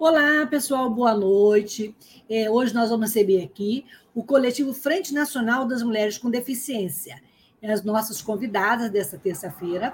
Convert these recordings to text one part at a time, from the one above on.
Olá, pessoal, boa noite. É, hoje nós vamos receber aqui o coletivo Frente Nacional das Mulheres com Deficiência. As nossas convidadas dessa terça-feira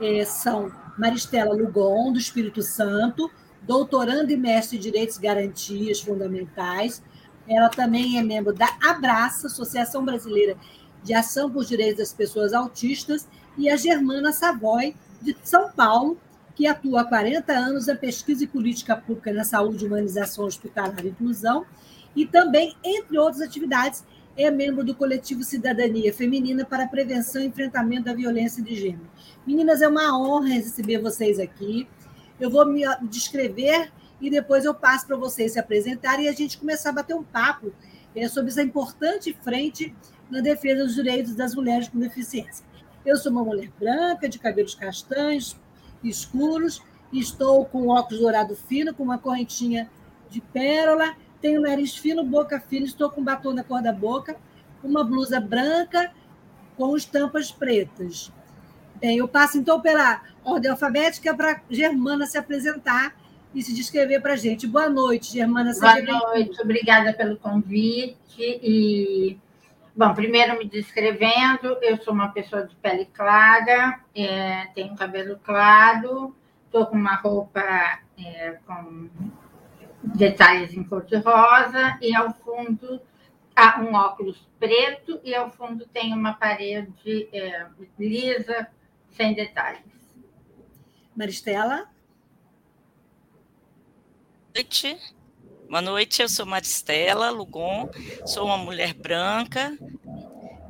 é, são Maristela Lugon, do Espírito Santo, doutoranda e mestre em Direitos e Garantias Fundamentais. Ela também é membro da Abraça, Associação Brasileira de Ação por Direitos das Pessoas Autistas, e a Germana Savoy, de São Paulo, que atua há 40 anos na pesquisa e política pública na saúde, humanização hospitalar e inclusão, e também, entre outras atividades, é membro do coletivo Cidadania Feminina para a Prevenção e Enfrentamento da Violência de Gênero. Meninas, é uma honra receber vocês aqui. Eu vou me descrever e depois eu passo para vocês se apresentarem e a gente começar a bater um papo é, sobre essa importante frente na defesa dos direitos das mulheres com deficiência. Eu sou uma mulher branca, de cabelos castanhos, escuros, estou com óculos dourado fino, com uma correntinha de pérola, tenho nariz fino, boca fina, estou com batom na cor da boca, uma blusa branca com estampas pretas. Bem, eu passo então pela ordem alfabética para Germana se apresentar e se descrever para a gente. Boa noite, Germana. Boa noite, obrigada pelo convite. E Bom, primeiro me descrevendo, eu sou uma pessoa de pele clara, é, tenho cabelo claro, estou com uma roupa é, com detalhes em cor de rosa e ao fundo há um óculos preto e ao fundo tem uma parede é, lisa, sem detalhes. Maristela? Boa noite. Boa noite, eu sou Maristela Lugon, sou uma mulher branca,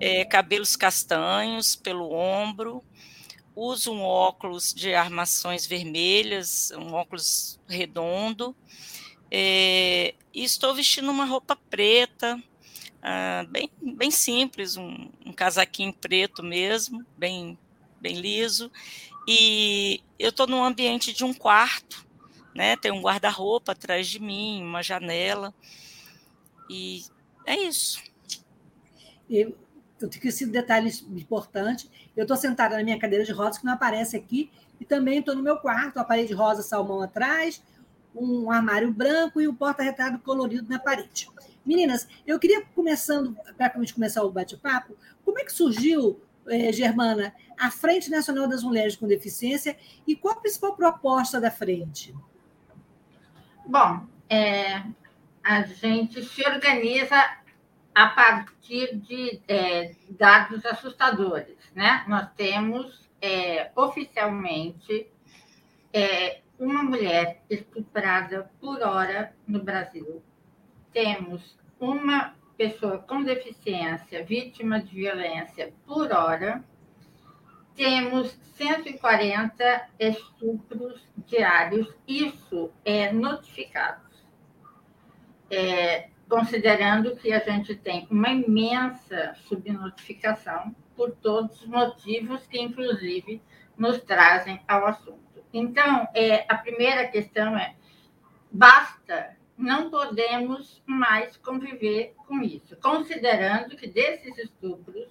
é, cabelos castanhos pelo ombro, uso um óculos de armações vermelhas, um óculos redondo, é, e estou vestindo uma roupa preta, ah, bem, bem simples, um, um casaquinho preto mesmo, bem, bem liso, e eu estou num ambiente de um quarto, né? Tem um guarda-roupa atrás de mim, uma janela. E é isso. Eu, eu tenho esse detalhe importante. Eu estou sentada na minha cadeira de rodas, que não aparece aqui, e também estou no meu quarto, a parede rosa salmão atrás, um armário branco e um porta-retrato colorido na parede. Meninas, eu queria, começando, para começar o bate-papo, como é que surgiu, eh, Germana, a Frente Nacional das Mulheres com Deficiência e qual a principal proposta da frente? Bom, é, a gente se organiza a partir de é, dados assustadores. Né? Nós temos é, oficialmente é, uma mulher estuprada por hora no Brasil. Temos uma pessoa com deficiência vítima de violência por hora temos 140 estupros diários, isso é notificado. É, considerando que a gente tem uma imensa subnotificação por todos os motivos que, inclusive, nos trazem ao assunto. Então, é, a primeira questão é: basta, não podemos mais conviver com isso, considerando que desses estupros,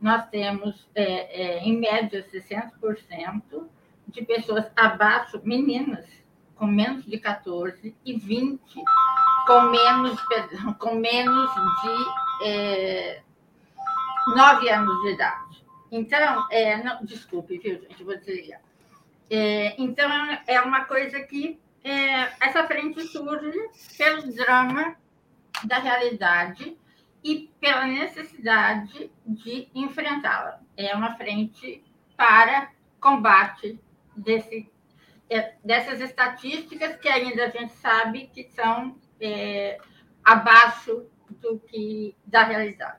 nós temos, é, é, em média, 60% de pessoas abaixo, meninas, com menos de 14 e 20 com menos, perdão, com menos de é, 9 anos de idade. Então, é, não, desculpe, viu, gente, vou desligar. É, então, é uma coisa que é, essa frente surge pelo drama da realidade e pela necessidade de enfrentá-la. É uma frente para combate desse, é, dessas estatísticas que ainda a gente sabe que são é, abaixo do que da realidade.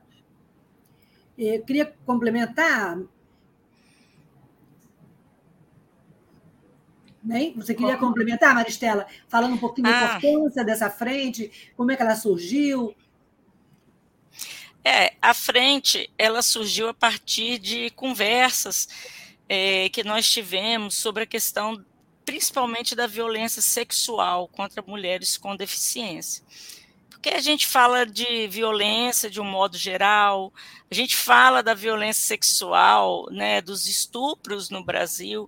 Eu queria complementar. Né? Você queria complementar, Maristela, falando um pouquinho ah. da importância dessa frente, como é que ela surgiu? É, a frente ela surgiu a partir de conversas é, que nós tivemos sobre a questão, principalmente da violência sexual contra mulheres com deficiência. Porque a gente fala de violência de um modo geral, a gente fala da violência sexual, né, dos estupros no Brasil,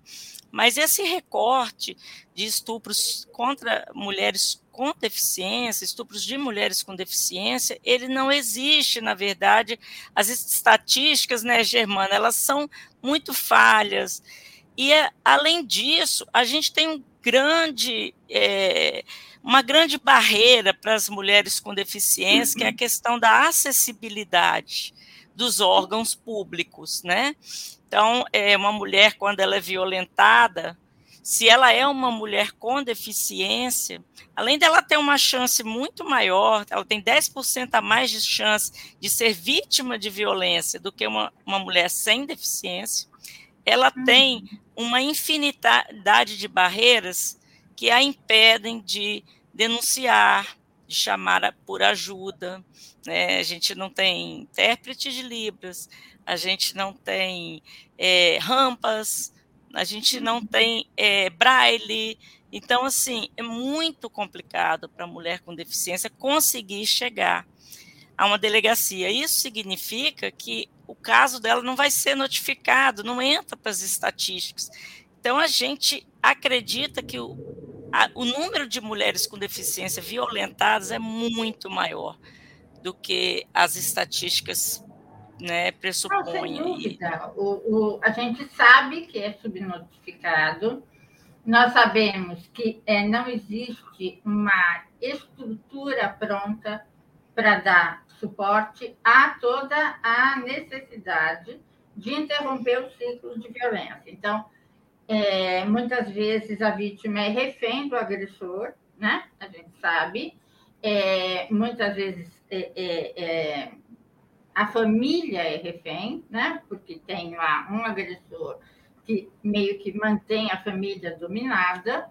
mas esse recorte de estupros contra mulheres com deficiência, estupros de mulheres com deficiência, ele não existe, na verdade. As estatísticas, né, Germana, elas são muito falhas. E, além disso, a gente tem um grande, é, uma grande barreira para as mulheres com deficiência, que é a questão da acessibilidade dos órgãos públicos, né? Então, é, uma mulher, quando ela é violentada, se ela é uma mulher com deficiência, além dela ter uma chance muito maior, ela tem 10% a mais de chance de ser vítima de violência do que uma, uma mulher sem deficiência, ela uhum. tem uma infinidade de barreiras que a impedem de denunciar, de chamar por ajuda. Né? A gente não tem intérprete de Libras, a gente não tem é, rampas, a gente não tem é, braille. Então, assim, é muito complicado para a mulher com deficiência conseguir chegar a uma delegacia. Isso significa que o caso dela não vai ser notificado, não entra para as estatísticas. Então, a gente acredita que o, a, o número de mulheres com deficiência violentadas é muito maior do que as estatísticas né, pressupõe. Não, dúvida. O, o, a gente sabe que é subnotificado, nós sabemos que é, não existe uma estrutura pronta para dar suporte a toda a necessidade de interromper o ciclo de violência. Então, é, muitas vezes a vítima é refém do agressor, né? A gente sabe. É, muitas vezes é, é, é a família é refém, né? Porque tem lá um agressor que meio que mantém a família dominada.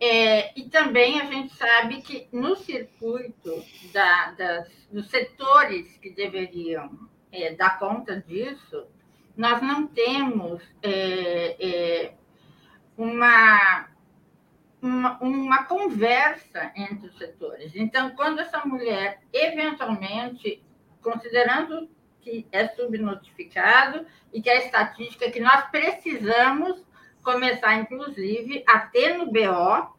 É, e também a gente sabe que no circuito da, das, dos setores que deveriam é, dar conta disso, nós não temos é, é uma, uma, uma, conversa entre os setores. Então, quando essa mulher eventualmente considerando que é subnotificado e que a estatística que nós precisamos começar, inclusive, a ter no BO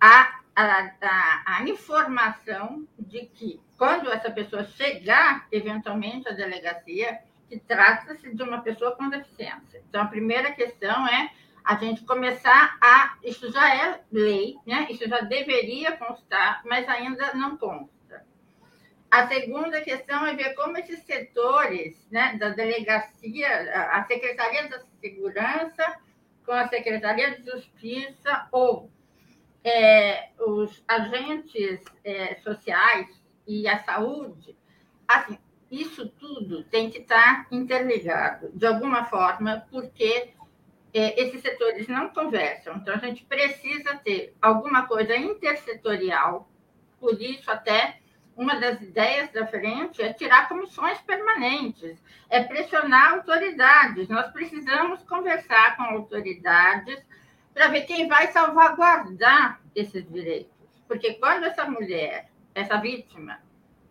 a, a, a, a informação de que, quando essa pessoa chegar, eventualmente, à delegacia, que trata-se de uma pessoa com deficiência. Então, a primeira questão é a gente começar a. Isso já é lei, né? isso já deveria constar, mas ainda não consta. A segunda questão é ver como esses setores né, da delegacia, a Secretaria da Segurança com a Secretaria de Justiça ou é, os agentes é, sociais e a saúde, assim, isso tudo tem que estar interligado de alguma forma, porque é, esses setores não conversam. Então, a gente precisa ter alguma coisa intersetorial, por isso até uma das ideias da frente é tirar comissões permanentes, é pressionar autoridades. Nós precisamos conversar com autoridades para ver quem vai salvaguardar esses direitos. Porque quando essa mulher, essa vítima,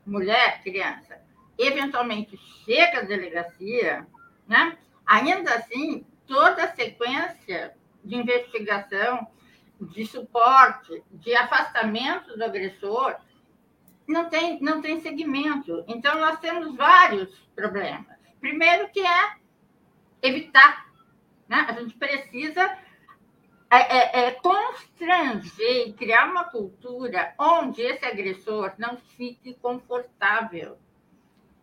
mulher, criança, eventualmente chega à delegacia, né, ainda assim, toda a sequência de investigação, de suporte, de afastamento do agressor, não tem, não tem segmento. Então, nós temos vários problemas. Primeiro, que é evitar. Né? A gente precisa é, é, é, constranger e criar uma cultura onde esse agressor não fique confortável.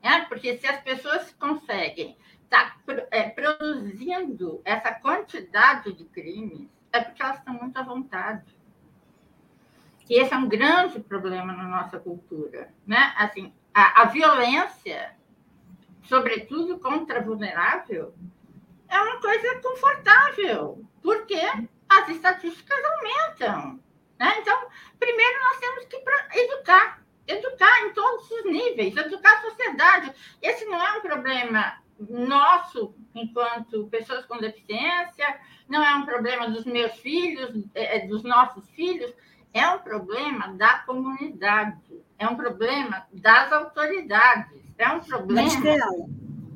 É? Porque se as pessoas conseguem estar tá, é, produzindo essa quantidade de crimes, é porque elas estão muito à vontade. E esse é um grande problema na nossa cultura. Né? Assim, a, a violência, sobretudo contra vulnerável, é uma coisa confortável. Por quê? as estatísticas aumentam. Né? Então, primeiro nós temos que educar, educar em todos os níveis, educar a sociedade. Esse não é um problema nosso, enquanto pessoas com deficiência, não é um problema dos meus filhos, é, é, dos nossos filhos, é um problema da comunidade, é um problema das autoridades, é um problema,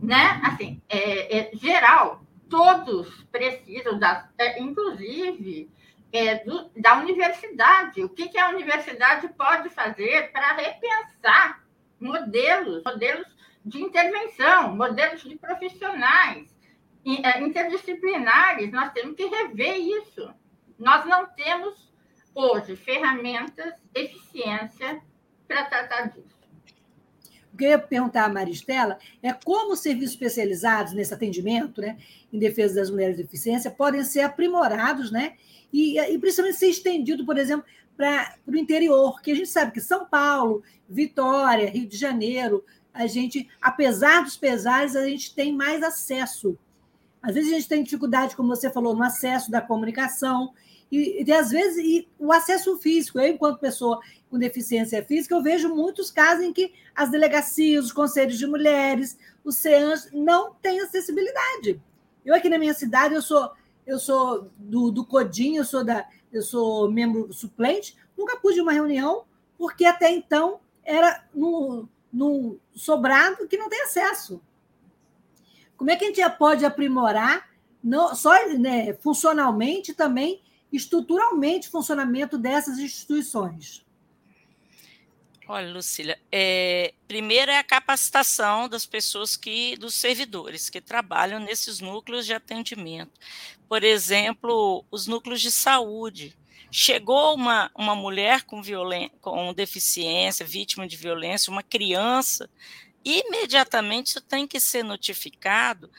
né? Assim, é, é geral todos precisam, da, é, inclusive é, do, da universidade. O que, que a universidade pode fazer para repensar modelos, modelos de intervenção, modelos de profissionais é, interdisciplinares? Nós temos que rever isso. Nós não temos hoje ferramentas, eficiência para tratar disso. O que eu ia perguntar à Maristela é como serviços especializados nesse atendimento, né, em defesa das mulheres de deficiência, podem ser aprimorados, né, e, e principalmente ser estendido, por exemplo, para o interior, que a gente sabe que São Paulo, Vitória, Rio de Janeiro, a gente, apesar dos pesares, a gente tem mais acesso. Às vezes a gente tem dificuldade, como você falou, no acesso da comunicação, e, e às vezes e o acesso físico. Eu, enquanto pessoa com deficiência física, eu vejo muitos casos em que as delegacias, os conselhos de mulheres, os CEANs não têm acessibilidade. Eu aqui na minha cidade, eu sou eu sou do, do Codim, eu sou da eu sou membro suplente, nunca pude uma reunião porque até então era no, no sobrado que não tem acesso. Como é que a gente pode aprimorar, não, só né, funcionalmente também, estruturalmente, o funcionamento dessas instituições? Olha, Lucília, é, primeiro é a capacitação das pessoas que, dos servidores que trabalham nesses núcleos de atendimento. Por exemplo, os núcleos de saúde. Chegou uma, uma mulher com, violen com deficiência, vítima de violência, uma criança, imediatamente isso tem que ser notificado.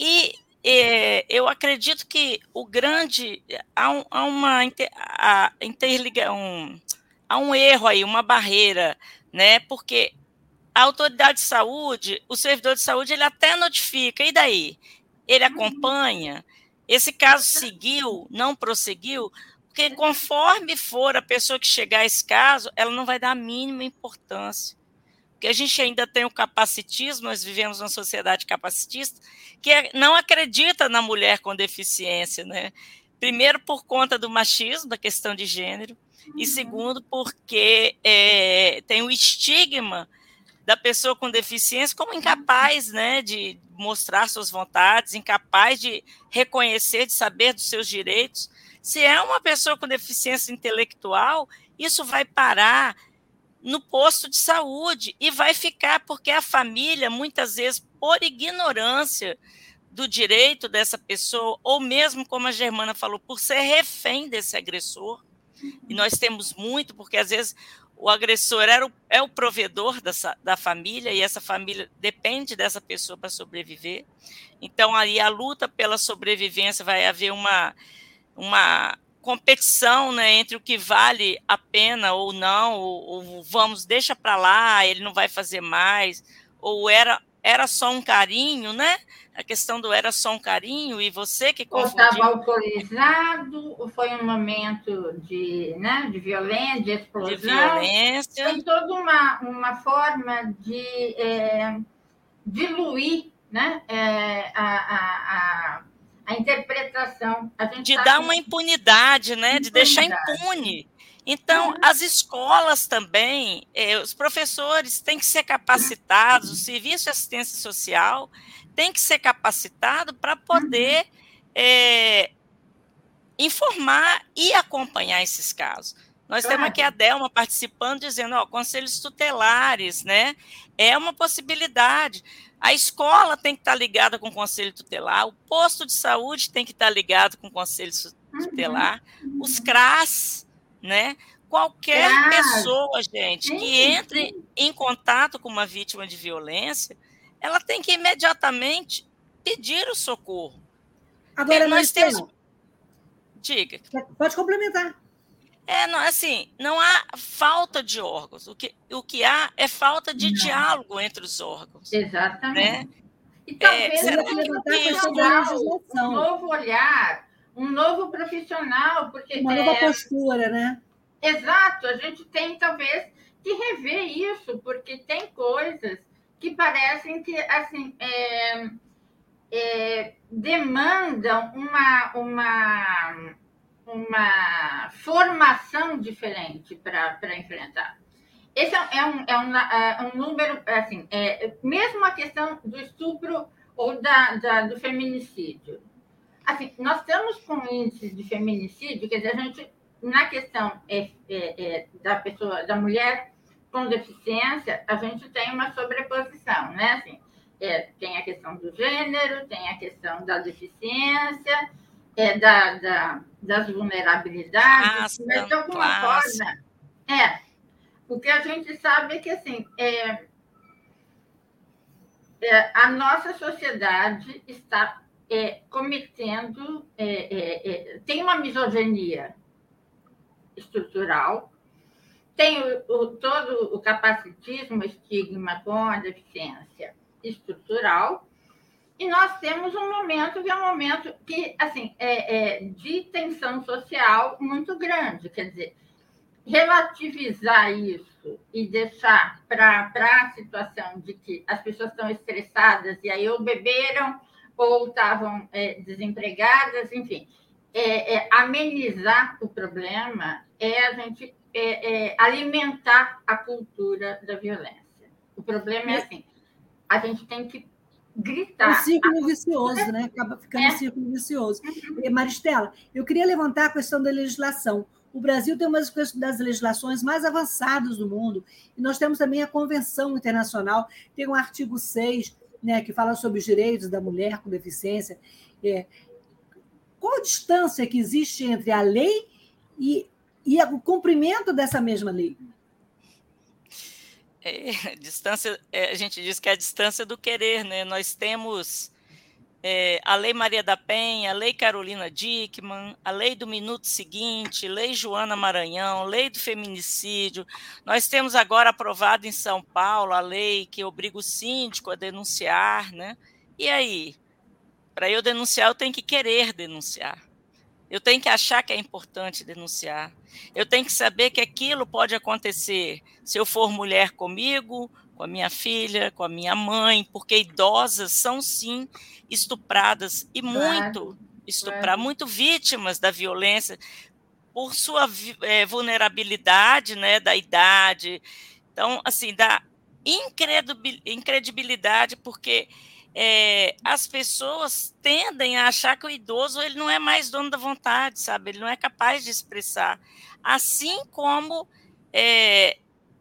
E é, eu acredito que o grande. Há, um, há uma a, interliga, um, há um erro aí, uma barreira, né? Porque a autoridade de saúde, o servidor de saúde, ele até notifica, e daí? Ele acompanha? Esse caso seguiu, não prosseguiu? Porque conforme for a pessoa que chegar a esse caso, ela não vai dar a mínima importância. Porque a gente ainda tem o capacitismo, nós vivemos numa sociedade capacitista, que é, não acredita na mulher com deficiência, né? Primeiro, por conta do machismo, da questão de gênero, e segundo, porque é, tem o estigma da pessoa com deficiência como incapaz né, de mostrar suas vontades, incapaz de reconhecer, de saber dos seus direitos. Se é uma pessoa com deficiência intelectual, isso vai parar no posto de saúde e vai ficar porque a família, muitas vezes, por ignorância do direito dessa pessoa, ou mesmo, como a Germana falou, por ser refém desse agressor, e nós temos muito, porque às vezes o agressor era o, é o provedor dessa, da família e essa família depende dessa pessoa para sobreviver. Então, aí a luta pela sobrevivência vai haver uma, uma competição né, entre o que vale a pena ou não, ou, ou vamos, deixa para lá, ele não vai fazer mais, ou era, era só um carinho, né? a questão do era só um carinho e você que confundiu... Ou estava autorizado, ou foi um momento de, né, de violência, de explosão. De violência. Tem toda uma, uma forma de é, diluir né, é, a, a, a, a, interpretação. A de dar uma impunidade, né, impunidade. de deixar impune. Então, as escolas também, eh, os professores têm que ser capacitados, o serviço de assistência social tem que ser capacitado para poder é, informar e acompanhar esses casos. Nós claro. temos aqui a Delma participando, dizendo, ó, conselhos tutelares, né? É uma possibilidade. A escola tem que estar ligada com o conselho tutelar, o posto de saúde tem que estar ligado com o conselho que ter uhum. os CRAS, né? Qualquer pessoa, gente, que entre em contato com uma vítima de violência, ela tem que imediatamente pedir o socorro. Agora, nós temos. Diga. Pode complementar. É, não, assim, não há falta de órgãos. O que, o que há é falta de não. diálogo entre os órgãos. Exatamente. Né? E talvez é, que um novo olhar, um novo profissional, porque uma nova é... postura, né? Exato, a gente tem talvez que rever isso, porque tem coisas que parecem que assim é, é, demandam uma, uma, uma formação diferente para enfrentar. Esse é, é um, é um, é um número, assim, é, mesmo a questão do estupro ou da, da, do feminicídio. Assim, nós estamos com índices de feminicídio, quer dizer, a gente, na questão é, é, é, da pessoa, da mulher com deficiência, a gente tem uma sobreposição, né? Assim, tem a questão do gênero, tem a questão da deficiência, é, da, da, das vulnerabilidades, Nossa, mas de alguma classe. forma. É, o que a gente sabe é que assim, é, é, a nossa sociedade está é, cometendo, é, é, é, tem uma misoginia estrutural, tem o, o, todo o capacitismo, estigma com a deficiência estrutural, e nós temos um momento que é um momento que, assim, é, é de tensão social muito grande, quer dizer, relativizar isso e deixar para a situação de que as pessoas estão estressadas e aí ou beberam ou estavam é, desempregadas, enfim, é, é, amenizar o problema é a gente é, é, alimentar a cultura da violência. O problema é assim, a gente tem que gritar. É um círculo vicioso, né? Acaba ficando um círculo vicioso. Maristela, eu queria levantar a questão da legislação. O Brasil tem uma das legislações mais avançadas do mundo, e nós temos também a Convenção Internacional, tem um artigo 6, né, que fala sobre os direitos da mulher com deficiência. É, qual a distância que existe entre a lei e, e o cumprimento dessa mesma lei? É, distância, é, a gente diz que é a distância do querer, né? Nós temos é, a Lei Maria da Penha, a Lei Carolina Dickman, a Lei do Minuto Seguinte, Lei Joana Maranhão, Lei do Feminicídio. Nós temos agora aprovado em São Paulo a lei que obriga o síndico a denunciar, né? E aí? Para eu denunciar, eu tenho que querer denunciar. Eu tenho que achar que é importante denunciar. Eu tenho que saber que aquilo pode acontecer se eu for mulher comigo, com a minha filha, com a minha mãe, porque idosas são sim estupradas e muito estupradas, muito vítimas da violência por sua é, vulnerabilidade, né, da idade. Então, assim, da incredibilidade, porque é, as pessoas tendem a achar que o idoso ele não é mais dono da vontade, sabe? Ele não é capaz de expressar. Assim como é,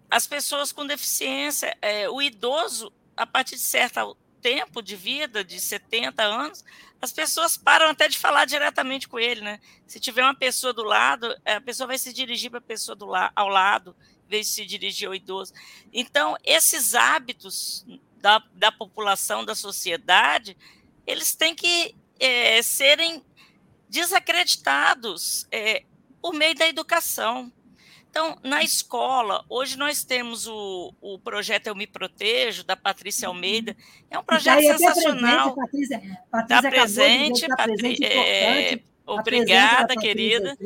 as pessoas com deficiência, é, o idoso, a partir de certo tempo de vida, de 70 anos, as pessoas param até de falar diretamente com ele, né? Se tiver uma pessoa do lado, é, a pessoa vai se dirigir para a pessoa do la ao lado, em vez de se dirigir ao idoso. Então, esses hábitos da, da população, da sociedade, eles têm que é, serem desacreditados é, por meio da educação. Então, na escola, hoje nós temos o, o projeto Eu Me Protejo, da Patrícia uhum. Almeida. É um projeto sensacional. Está Patrícia, Patrícia tá presente, tá presente é, obrigada, querida.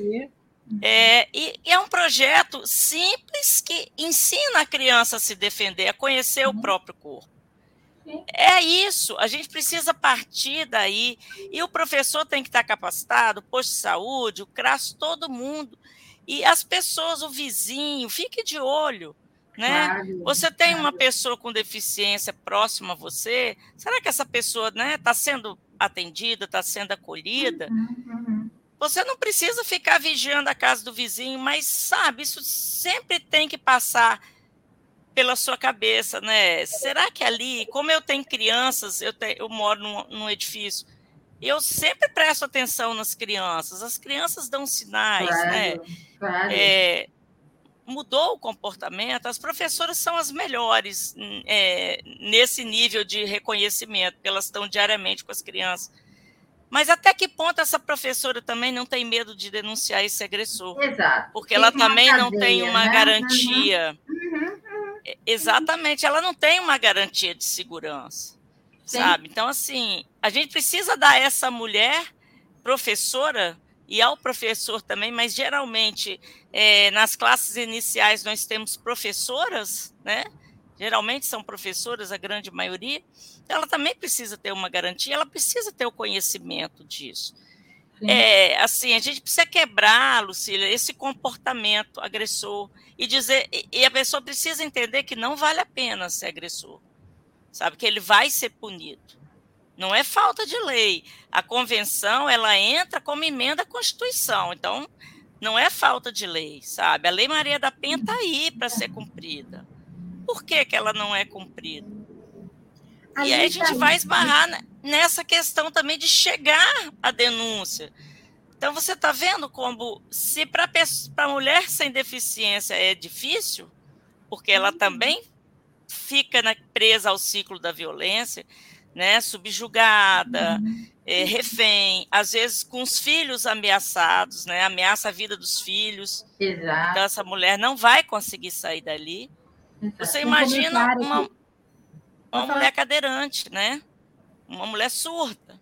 É, e, e, é um projeto simples que ensina a criança a se defender, a conhecer uhum. o próprio corpo. É isso, a gente precisa partir daí. E o professor tem que estar capacitado, o posto de saúde, o CRAS, todo mundo. E as pessoas, o vizinho, fique de olho. Né? Claro, você tem claro. uma pessoa com deficiência próxima a você, será que essa pessoa está né, tá sendo atendida, está sendo acolhida? Uhum, uhum. Você não precisa ficar vigiando a casa do vizinho, mas sabe, isso sempre tem que passar pela sua cabeça, né? Será que ali, como eu tenho crianças, eu, tenho, eu moro num, num edifício, Eu sempre presto atenção nas crianças. As crianças dão sinais, claro, né? Claro. É, mudou o comportamento. As professoras são as melhores é, nesse nível de reconhecimento, porque elas estão diariamente com as crianças. Mas até que ponto essa professora também não tem medo de denunciar esse agressor? Exato. Porque ela também cadeia, não tem uma né? garantia. Uhum. Exatamente, ela não tem uma garantia de segurança. Sim. Sabe? Então, assim, a gente precisa dar essa mulher professora e ao professor também, mas geralmente é, nas classes iniciais nós temos professoras, né? Geralmente são professoras, a grande maioria. Ela também precisa ter uma garantia, ela precisa ter o conhecimento disso. É, assim, a gente precisa quebrar, Lucília, esse comportamento agressor e dizer, e a pessoa precisa entender que não vale a pena ser agressor, sabe? Que ele vai ser punido. Não é falta de lei. A convenção, ela entra como emenda à Constituição. Então, não é falta de lei, sabe? A Lei Maria da Penha está aí para ser cumprida. Por que, que ela não é cumprida? A e aí a gente vai esbarrar nessa questão também de chegar à denúncia. Então, você está vendo como, se para a mulher sem deficiência é difícil, porque ela uhum. também fica na, presa ao ciclo da violência, né, subjugada, é, refém, às vezes com os filhos ameaçados, né, ameaça a vida dos filhos. Exato. Então, essa mulher não vai conseguir sair dali. Exato. Você imagina uma, uma mulher cadeirante, né? Uma mulher surda.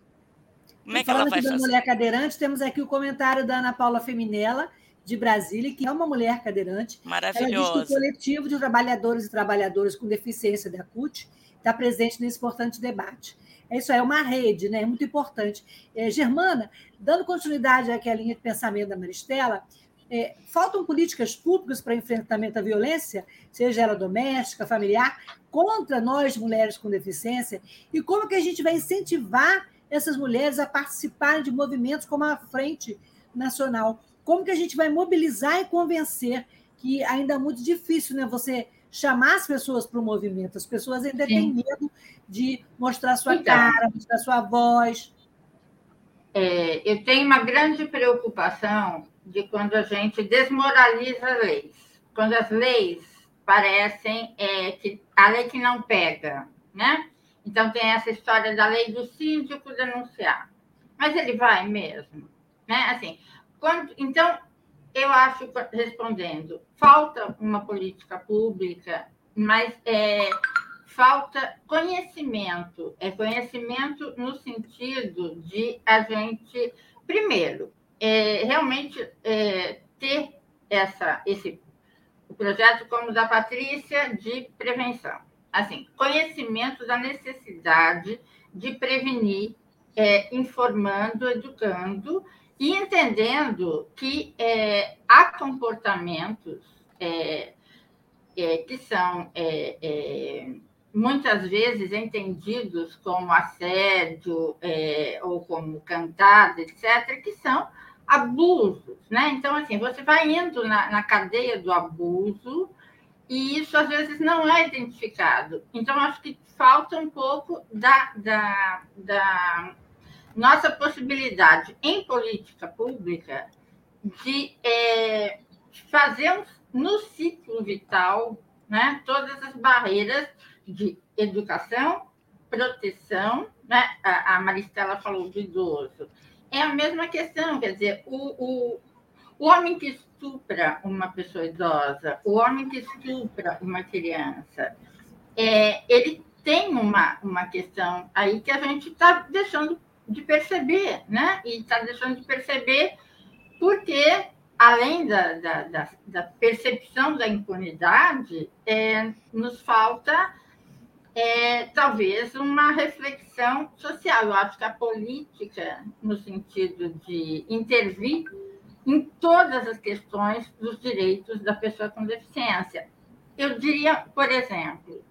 Como é que ela vai fazer? mulher cadeirante, temos aqui o comentário da Ana Paula Feminella, de Brasília, que é uma mulher cadeirante. Maravilhosa. Ela diz que o coletivo de trabalhadores e trabalhadoras com deficiência da CUT está presente nesse importante debate. É isso aí, é uma rede, né? É muito importante. É, Germana, dando continuidade àquela linha de pensamento da Maristela, é, faltam políticas públicas para enfrentamento à violência, seja ela doméstica, familiar, contra nós, mulheres com deficiência, e como que a gente vai incentivar essas mulheres a participarem de movimentos como a Frente Nacional? Como que a gente vai mobilizar e convencer que ainda é muito difícil, né? Você chamar as pessoas para o movimento. As pessoas ainda Sim. têm medo de mostrar sua então, cara, mostrar sua voz. É, eu tenho uma grande preocupação de quando a gente desmoraliza leis. Quando as leis parecem é, que a lei que não pega, né? Então tem essa história da lei do síndico denunciar. Mas ele vai mesmo, né? Assim, quando, então eu acho, respondendo, falta uma política pública, mas é, falta conhecimento. É conhecimento no sentido de a gente, primeiro, é, realmente é, ter essa, esse o projeto como da Patrícia de prevenção. Assim, conhecimento da necessidade de prevenir, é, informando, educando e entendendo que é, há comportamentos é, é, que são é, é, muitas vezes entendidos como assédio ou como cantada, etc., que são abusos, né? Então, assim, você vai indo na, na cadeia do abuso e isso às vezes não é identificado. Então, acho que falta um pouco da, da, da nossa possibilidade em política pública de é, fazer no ciclo vital né, todas as barreiras de educação, proteção, né? a, Maristela falou do idoso. É a mesma questão, quer dizer, o, o, o homem que estupra uma pessoa idosa, o homem que estupra uma criança, é, ele tem uma, uma questão aí que a gente está deixando de perceber, né? E está deixando de perceber porque, além da, da, da, da percepção da impunidade, é, nos falta é, talvez uma reflexão social. Eu acho que a política, no sentido de intervir em todas as questões dos direitos da pessoa com deficiência. Eu diria, por exemplo,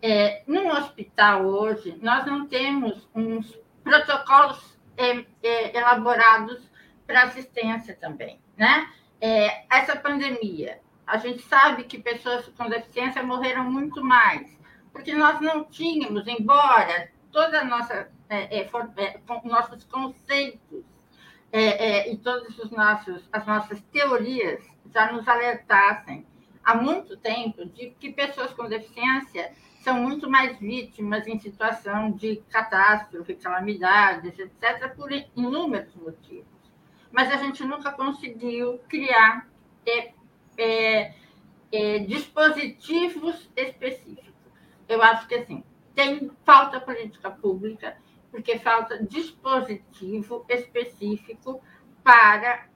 é, no hospital hoje, nós não temos uns protocolos é, é, elaborados para assistência também, né? É, essa pandemia, a gente sabe que pessoas com deficiência morreram muito mais, porque nós não tínhamos, embora toda a nossa é, é, é nossos conceitos e todas os nossos, as nossas teorias já nos alertassem há muito tempo de que pessoas com deficiência são muito mais vítimas em situação de catástrofe, calamidades, etc., por inúmeros motivos. Mas a gente nunca conseguiu criar é, é, é, dispositivos específicos. Eu acho que assim, tem falta política pública, porque falta dispositivo específico para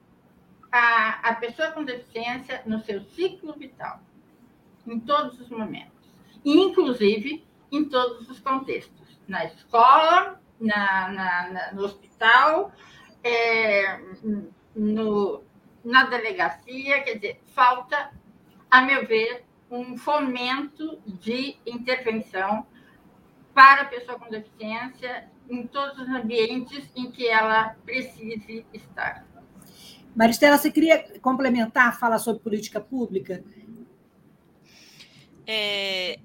a, a pessoa com deficiência no seu ciclo vital, em todos os momentos, inclusive em todos os contextos, na escola, na, na, na no hospital, é, no, na delegacia, quer dizer, falta, a meu ver, um fomento de intervenção para a pessoa com deficiência em todos os ambientes em que ela precise estar. Maristela, você queria complementar, falar sobre política pública? É,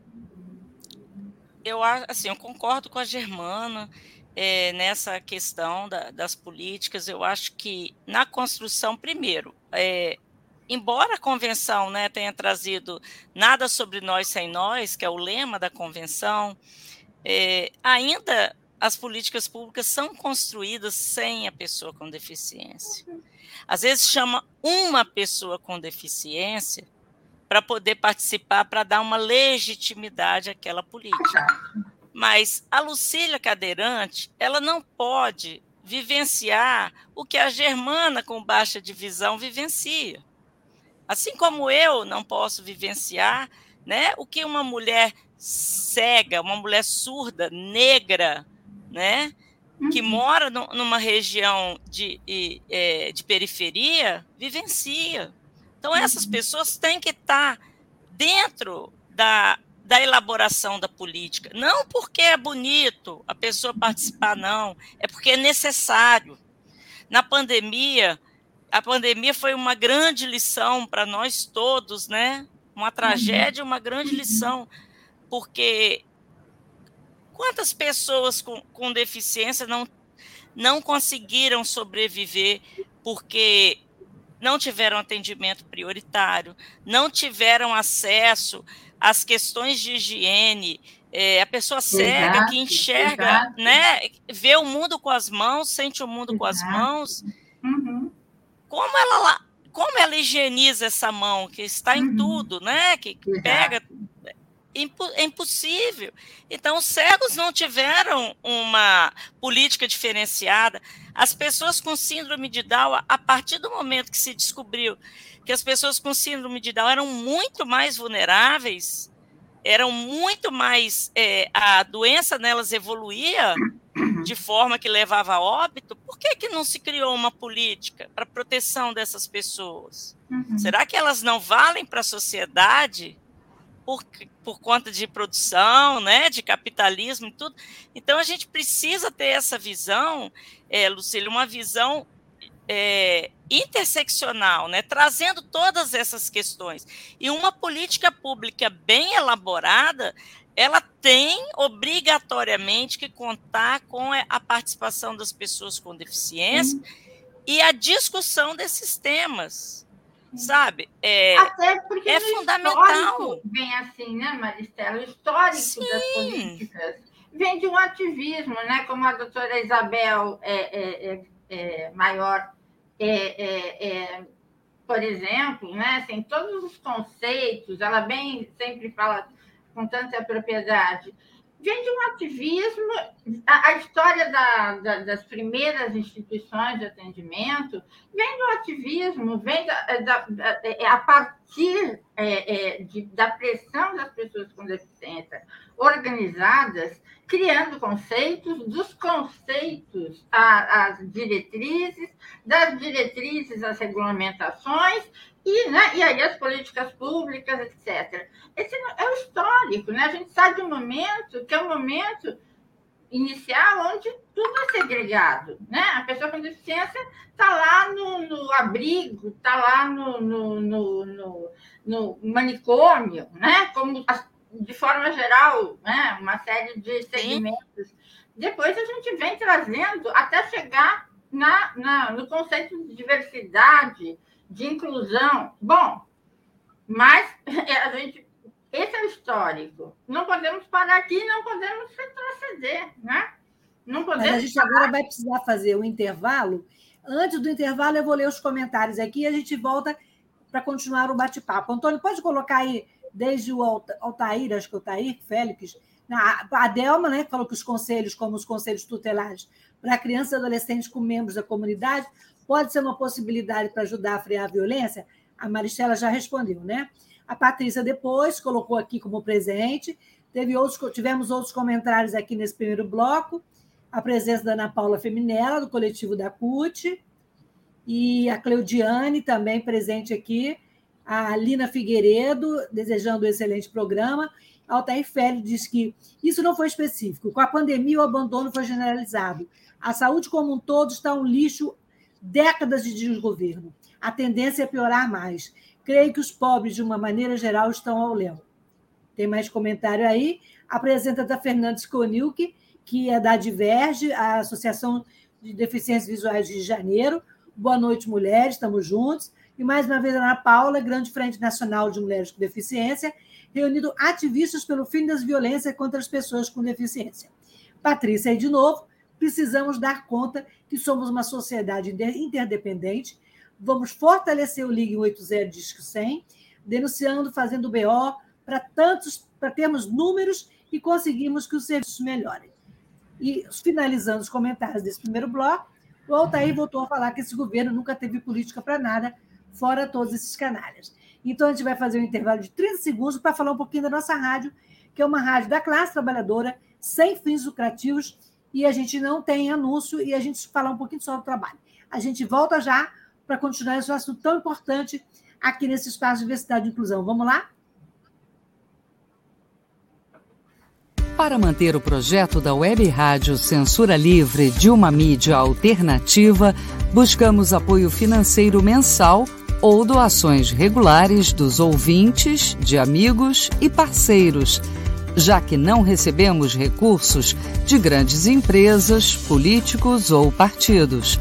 eu assim, eu concordo com a Germana é, nessa questão da, das políticas. Eu acho que na construção, primeiro, é, embora a convenção né, tenha trazido nada sobre nós sem nós, que é o lema da convenção, é, ainda as políticas públicas são construídas sem a pessoa com deficiência. Às vezes chama uma pessoa com deficiência para poder participar, para dar uma legitimidade àquela política. Mas a Lucília cadeirante, ela não pode vivenciar o que a germana com baixa divisão vivencia. Assim como eu não posso vivenciar né, o que uma mulher cega, uma mulher surda, negra, né, que uhum. mora no, numa região de, de, é, de periferia, vivencia. Então, essas uhum. pessoas têm que estar dentro da, da elaboração da política. Não porque é bonito a pessoa participar, não. É porque é necessário. Na pandemia, a pandemia foi uma grande lição para nós todos, né? Uma tragédia, uma grande lição, porque quantas pessoas com, com deficiência não, não conseguiram sobreviver porque não tiveram atendimento prioritário, não tiveram acesso às questões de higiene, é, a pessoa cega exato, que enxerga, exato. né, vê o mundo com as mãos, sente o mundo exato. com as mãos. Uhum. Como ela como ela higieniza essa mão que está em uhum. tudo, né? Que, que pega é impossível. Então, os cegos não tiveram uma política diferenciada. As pessoas com síndrome de Down, a partir do momento que se descobriu que as pessoas com síndrome de Down eram muito mais vulneráveis, eram muito mais. É, a doença nelas evoluía de forma que levava a óbito, por que, que não se criou uma política para proteção dessas pessoas? Uhum. Será que elas não valem para a sociedade? por, por conta de produção, né, de capitalismo e tudo. Então a gente precisa ter essa visão, é, Lucília, uma visão é, interseccional, né, trazendo todas essas questões. E uma política pública bem elaborada, ela tem obrigatoriamente que contar com a participação das pessoas com deficiência hum. e a discussão desses temas sabe? É, Até porque é fundamental. Vem assim, né, Maristela? O histórico Sim. das políticas vem de um ativismo, né? Como a doutora Isabel é, é, é, é Maior, é, por exemplo, né? Assim, todos os conceitos, ela bem sempre fala com tanta propriedade vem de um ativismo. A, a história da, da, das primeiras instituições de atendimento vem do ativismo, vem da, é, a partir é, é, de, da pressão das pessoas com deficiência organizadas, criando conceitos, dos conceitos às diretrizes, das diretrizes às regulamentações e, né, e aí as políticas públicas, etc. Esse é o histórico, né? A gente sai de um momento que é um momento inicial onde tudo é segregado, né? A pessoa com deficiência está lá no, no abrigo, está lá no, no, no, no, manicômio, né? Como de forma geral, né? Uma série de segmentos Sim. depois a gente vem trazendo até chegar na, na, no conceito de diversidade, de inclusão. Bom, mas a gente, esse é o histórico. Não podemos parar aqui, não podemos retroceder, né? Não podemos. Mas a gente agora vai precisar fazer o um intervalo. Antes do intervalo, eu vou ler os comentários aqui e a gente volta para continuar o bate-papo. Antônio, pode colocar aí, desde o Altair, acho que é o Altair Félix, a Delma, né, que falou que os conselhos, como os conselhos tutelares para crianças e adolescentes com membros da comunidade, pode ser uma possibilidade para ajudar a frear a violência? A Maristela já respondeu, né? A Patrícia depois colocou aqui como presente. Teve outros, tivemos outros comentários aqui nesse primeiro bloco. A presença da Ana Paula Feminella, do coletivo da CUT e a Cleudiane também presente aqui, a Lina Figueiredo, desejando um excelente programa. Altair Félix diz que isso não foi específico. Com a pandemia, o abandono foi generalizado. A saúde como um todo está um lixo, décadas de desgoverno. A tendência é piorar mais. Creio que os pobres, de uma maneira geral, estão ao léu. Tem mais comentário aí. Apresenta da Fernandes Conilke, que é da Diverge, a Associação de Deficiências Visuais de Janeiro. Boa noite, mulheres, estamos juntos. E mais uma vez, Ana Paula, Grande Frente Nacional de Mulheres com Deficiência, reunindo ativistas pelo fim das violências contra as pessoas com deficiência. Patrícia, aí de novo, precisamos dar conta que somos uma sociedade interdependente. Vamos fortalecer o Ligue 80 Disco 100, denunciando, fazendo BO para tantos, para termos números e conseguirmos que os serviços melhorem. E finalizando os comentários desse primeiro bloco, o Altair voltou a falar que esse governo nunca teve política para nada, fora todos esses canalhas. Então, a gente vai fazer um intervalo de 30 segundos para falar um pouquinho da nossa rádio, que é uma rádio da classe trabalhadora, sem fins lucrativos, e a gente não tem anúncio, e a gente falar um pouquinho só do trabalho. A gente volta já para continuar esse assunto tão importante aqui nesse espaço de diversidade e inclusão. Vamos lá? Para manter o projeto da Web Rádio Censura Livre de uma mídia alternativa, buscamos apoio financeiro mensal ou doações regulares dos ouvintes, de amigos e parceiros, já que não recebemos recursos de grandes empresas, políticos ou partidos.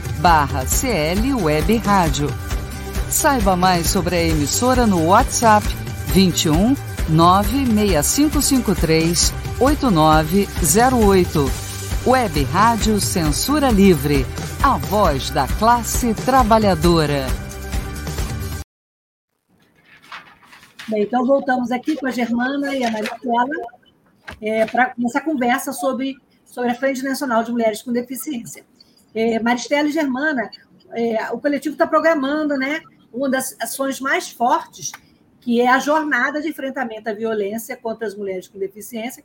barra CL Web Rádio. Saiba mais sobre a emissora no WhatsApp 21 96553 8908. Web Rádio Censura Livre. A voz da classe trabalhadora. Bem, então voltamos aqui com a Germana e a Maristela é, para essa conversa sobre, sobre a Frente Nacional de Mulheres com Deficiência. É, Maristela e Germana, é, o coletivo está programando né, uma das ações mais fortes, que é a jornada de enfrentamento à violência contra as mulheres com deficiência,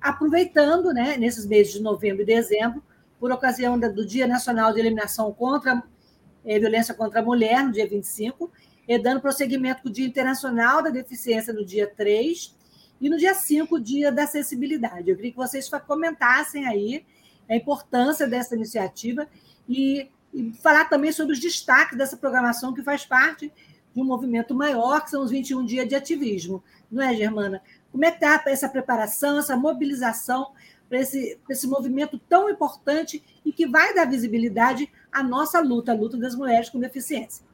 aproveitando, né, nesses meses de novembro e dezembro, por ocasião do Dia Nacional de Eliminação contra é, Violência contra a Mulher, no dia 25, e dando prosseguimento com o Dia Internacional da Deficiência, no dia 3, e no dia 5, o Dia da Acessibilidade. Eu queria que vocês comentassem aí a importância dessa iniciativa e, e falar também sobre os destaques dessa programação que faz parte de um movimento maior, que são os 21 dias de ativismo. Não é, Germana? Como é que está essa preparação, essa mobilização para esse, esse movimento tão importante e que vai dar visibilidade à nossa luta, a luta das mulheres com deficiência?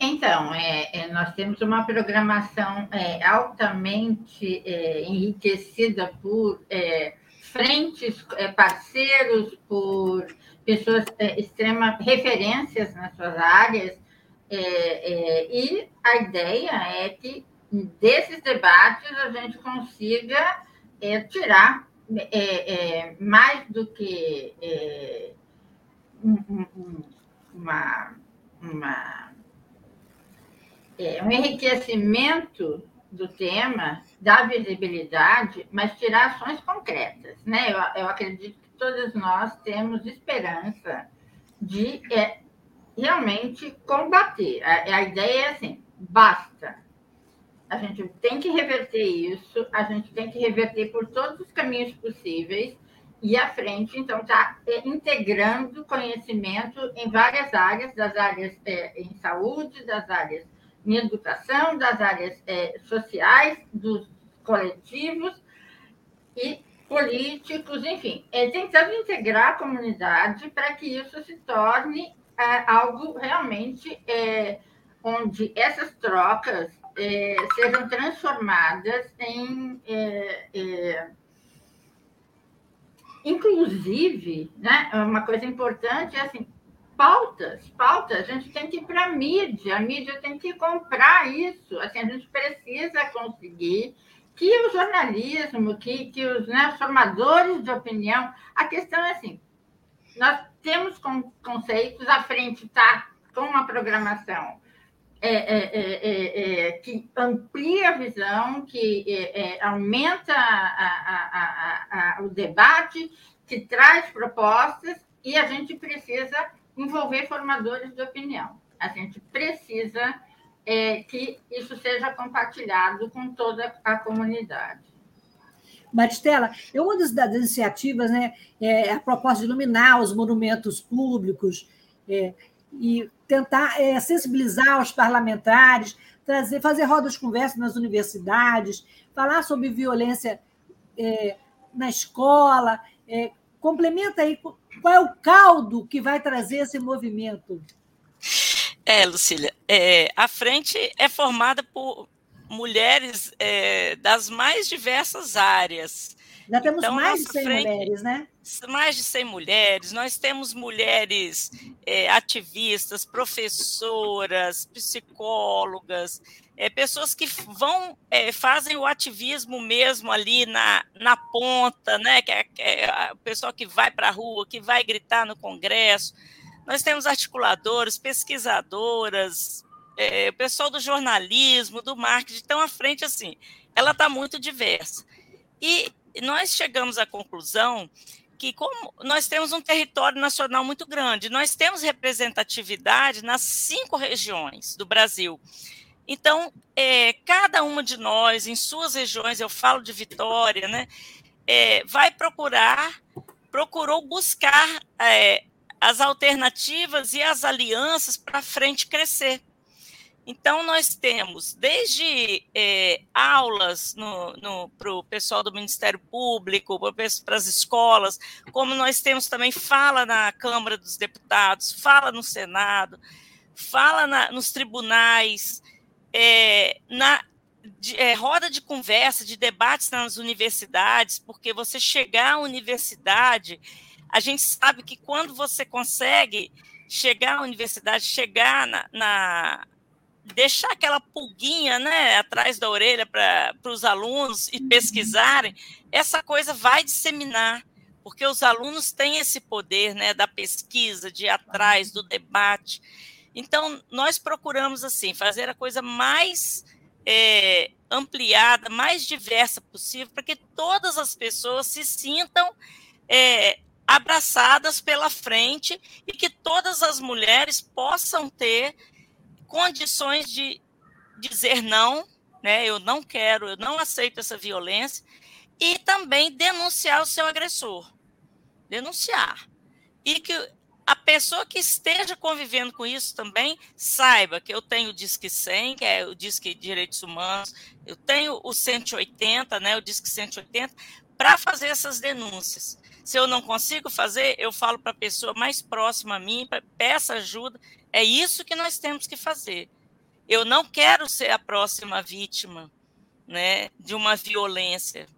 Então, é, é, nós temos uma programação é, altamente é, enriquecida por é, frentes, é, parceiros, por pessoas extremas referências nas suas áreas, e a ideia é que desses debates a gente consiga é, tirar é, é, mais do que é, um, um, uma, uma, é, um enriquecimento do tema, dar visibilidade, mas tirar ações concretas. Né? Eu, eu acredito que todos nós temos esperança de é, realmente combater. A, a ideia é assim: basta. A gente tem que reverter isso, a gente tem que reverter por todos os caminhos possíveis, e a frente, então, está é, integrando conhecimento em várias áreas, das áreas é, em saúde, das áreas em educação, das áreas é, sociais, dos coletivos e políticos, enfim, é, tentando integrar a comunidade para que isso se torne é, algo realmente é, onde essas trocas é, sejam transformadas em. É, é, inclusive, né, uma coisa importante é assim, pautas, pautas, a gente tem que ir para a mídia, a mídia tem que comprar isso, assim, a gente precisa conseguir que o jornalismo, que, que os né, formadores de opinião, a questão é assim, nós temos conceitos, à frente está com uma programação é, é, é, é, que amplia a visão, que é, aumenta a, a, a, o debate, que traz propostas, e a gente precisa envolver formadores de opinião. A gente precisa que isso seja compartilhado com toda a comunidade. Maristela, uma das, das iniciativas né, é a proposta de iluminar os monumentos públicos é, e tentar é, sensibilizar os parlamentares, trazer, fazer rodas de conversa nas universidades, falar sobre violência é, na escola. É, complementa aí qual é o caldo que vai trazer esse movimento. É, Lucília, é, a frente é formada por mulheres é, das mais diversas áreas. Já temos então, mais de 100 frente, mulheres, né? Mais de 100 mulheres. Nós temos mulheres é, ativistas, professoras, psicólogas, é, pessoas que vão é, fazem o ativismo mesmo ali na, na ponta, né? Que é, que é o pessoal que vai para a rua, que vai gritar no Congresso. Nós temos articuladores, pesquisadoras, é, o pessoal do jornalismo, do marketing, estão à frente assim. Ela está muito diversa. E nós chegamos à conclusão que, como nós temos um território nacional muito grande, nós temos representatividade nas cinco regiões do Brasil. Então, é, cada uma de nós, em suas regiões, eu falo de Vitória, né, é, vai procurar, procurou buscar é, as alternativas e as alianças para a frente crescer. Então, nós temos desde é, aulas para o pessoal do Ministério Público, para as escolas, como nós temos também fala na Câmara dos Deputados, fala no Senado, fala na, nos tribunais, é, na de, é, roda de conversa, de debates nas universidades, porque você chegar à universidade, a gente sabe que quando você consegue chegar à universidade, chegar na, na deixar aquela pulguinha né, atrás da orelha para os alunos e pesquisarem, essa coisa vai disseminar, porque os alunos têm esse poder né, da pesquisa, de ir atrás do debate. Então, nós procuramos assim fazer a coisa mais é, ampliada, mais diversa possível, para que todas as pessoas se sintam é, abraçadas pela frente e que todas as mulheres possam ter condições de dizer não, né? Eu não quero, eu não aceito essa violência, e também denunciar o seu agressor. Denunciar. E que a pessoa que esteja convivendo com isso também saiba que eu tenho o Disque 100, que é o Disque Direitos Humanos, eu tenho o 180, né, o Disque 180, para fazer essas denúncias. Se eu não consigo fazer, eu falo para a pessoa mais próxima a mim, peça ajuda, é isso que nós temos que fazer. Eu não quero ser a próxima vítima né, de uma violência.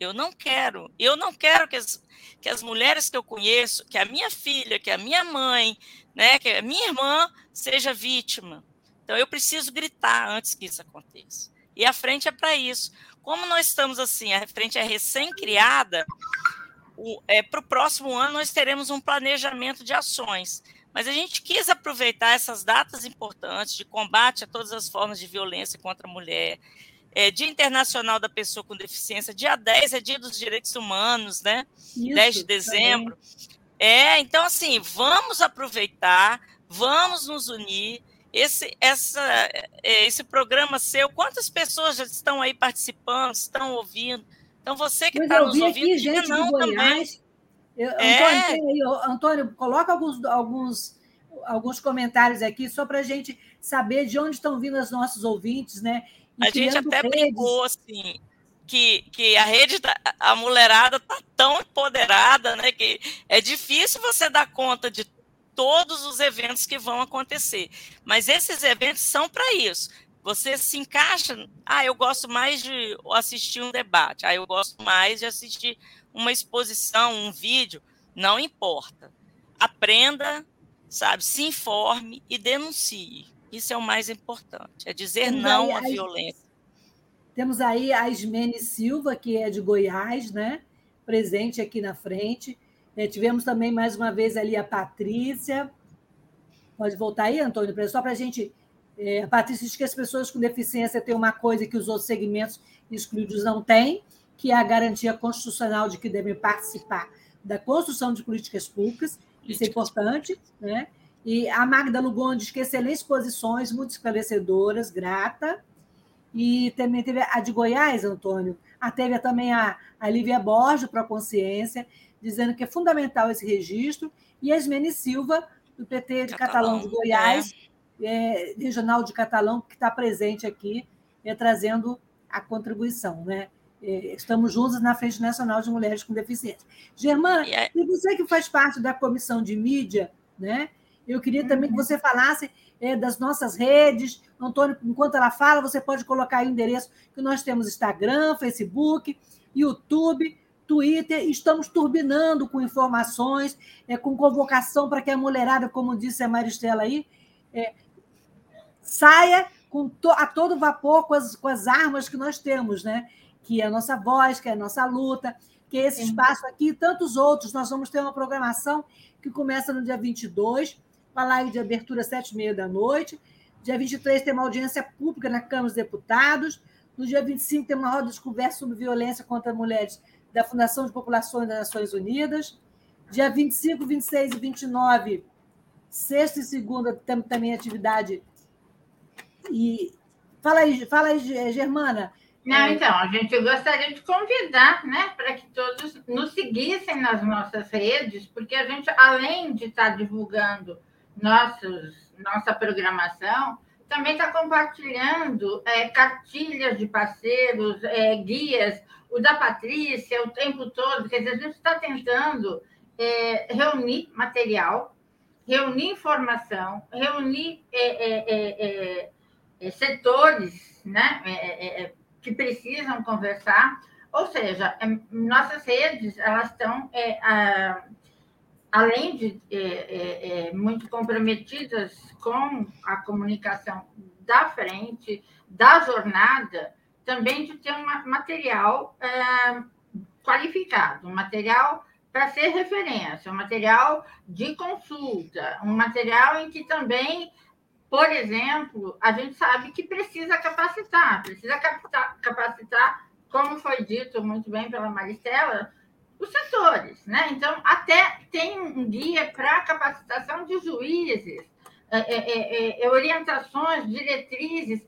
Eu não quero. Eu não quero que as, que as mulheres que eu conheço, que a minha filha, que a minha mãe, né, que a minha irmã seja vítima. Então eu preciso gritar antes que isso aconteça. E a frente é para isso. Como nós estamos assim, a frente é recém-criada, é, para o próximo ano nós teremos um planejamento de ações. Mas a gente quis aproveitar essas datas importantes de combate a todas as formas de violência contra a mulher, é, Dia Internacional da Pessoa com Deficiência, dia 10 é Dia dos Direitos Humanos, né? Isso, 10 de dezembro. Também. É, então, assim, vamos aproveitar, vamos nos unir. Esse, essa, é, esse programa seu, quantas pessoas já estão aí participando, estão ouvindo? Então, você que está nos ouvindo, aqui, gente não também. Eu, é. Antônio, Antônio, coloca alguns, alguns, alguns comentários aqui, só para a gente saber de onde estão vindo os nossos ouvintes, né? a gente até redes. brincou assim que, que a rede, a mulherada está tão empoderada, né? Que é difícil você dar conta de todos os eventos que vão acontecer. Mas esses eventos são para isso. Você se encaixa. Ah, eu gosto mais de assistir um debate. Ah, eu gosto mais de assistir uma exposição, um vídeo. Não importa. Aprenda, sabe? Se informe e denuncie. Isso é o mais importante, é dizer temos não à violência. Temos aí a Ismene Silva, que é de Goiás, né? presente aqui na frente. É, tivemos também, mais uma vez, ali a Patrícia. Pode voltar aí, Antônio, só para a gente. É, a Patrícia diz que as pessoas com deficiência têm uma coisa que os outros segmentos excluídos não têm, que é a garantia constitucional de que devem participar da construção de políticas públicas. Isso é importante, né? E a Magda Lugon diz que excelentes posições, muito esclarecedoras, grata. E também teve a de Goiás, Antônio. Ah, teve também a, a Lívia Borges, para a Consciência, dizendo que é fundamental esse registro. E a Ismene Silva, do PT de Catalão, Catalão de Goiás, é. É, regional de Catalão, que está presente aqui, é, trazendo a contribuição. Né? É, estamos juntos na Frente Nacional de Mulheres com Deficiência. Germana, e, e você que faz parte da comissão de mídia, né? Eu queria também que uhum. você falasse é, das nossas redes. Antônio, enquanto ela fala, você pode colocar aí o endereço que nós temos Instagram, Facebook, YouTube, Twitter. Estamos turbinando com informações, é, com convocação para que a mulherada, como disse a Maristela aí, é, saia com to, a todo vapor com as, com as armas que nós temos, né? que é a nossa voz, que é a nossa luta, que é esse espaço aqui e tantos outros. Nós vamos ter uma programação que começa no dia 22, uma live de abertura às sete e meia da noite. Dia 23 tem uma audiência pública na Câmara dos Deputados. No dia 25 tem uma roda de conversa sobre violência contra mulheres da Fundação de Populações das Nações Unidas. Dia 25, 26 e 29, sexta e segunda, temos também atividade. E fala aí, fala aí, Germana. Não, é. então, a gente gostaria de convidar, né, para que todos nos seguissem nas nossas redes, porque a gente, além de estar divulgando nossos, nossa programação, também está compartilhando é, cartilhas de parceiros, é, guias, o da Patrícia, o tempo todo. Quer dizer, a gente está tentando é, reunir material, reunir informação, reunir é, é, é, setores né, que precisam conversar. Ou seja, nossas redes elas estão além de é, é, é, muito comprometidas com a comunicação da frente, da jornada, também de ter um material é, qualificado, um material para ser referência, um material de consulta, um material em que também, por exemplo, a gente sabe que precisa capacitar, precisa capacitar, como foi dito muito bem pela Maristela, os setores, né? Então, até tem um guia para capacitação de juízes, é, é, é, é, orientações, diretrizes.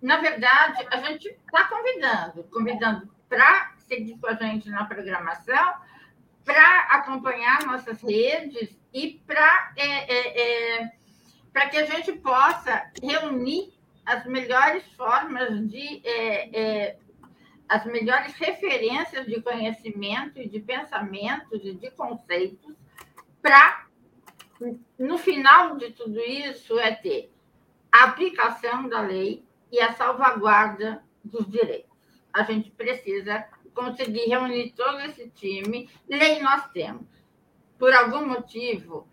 Na verdade, a gente está convidando, convidando para seguir com a gente na programação, para acompanhar nossas redes e para é, é, para que a gente possa reunir as melhores formas de as melhores referências de conhecimento e de pensamentos e de conceitos para, no final de tudo isso, é ter a aplicação da lei e a salvaguarda dos direitos. A gente precisa conseguir reunir todo esse time. Lei nós temos. Por algum motivo,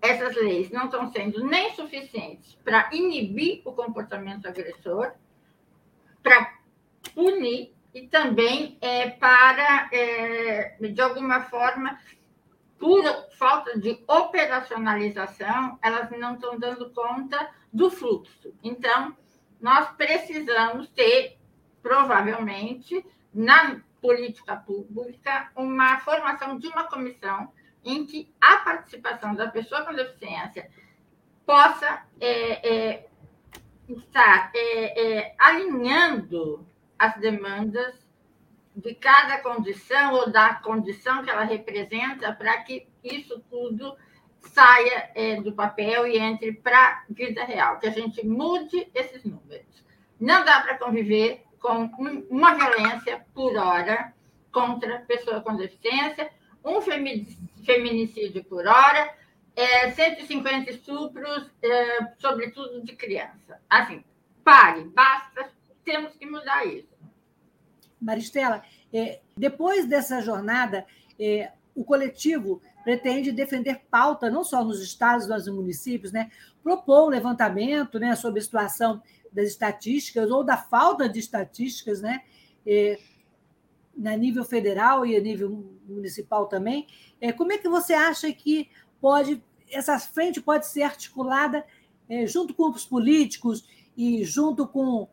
essas leis não estão sendo nem suficientes para inibir o comportamento agressor, para punir e também é, para, é, de alguma forma, por falta de operacionalização, elas não estão dando conta do fluxo. Então, nós precisamos ter provavelmente, na política pública, uma formação de uma comissão em que a participação da pessoa com deficiência possa é, é, estar é, é alinhando as demandas de cada condição ou da condição que ela representa para que isso tudo saia é, do papel e entre para a vida real, que a gente mude esses números. Não dá para conviver com uma violência por hora contra pessoa com deficiência, um feminicídio por hora, é, 150 estupros, é, sobretudo de criança. Assim, pare, basta, temos que mudar isso. Maristela, é, depois dessa jornada, é, o coletivo pretende defender pauta, não só nos estados, mas nos municípios, né? propor um levantamento né, sobre a situação das estatísticas ou da falta de estatísticas, né? É, na nível federal e a nível municipal também. É, como é que você acha que pode essa frente pode ser articulada é, junto com os políticos e junto com,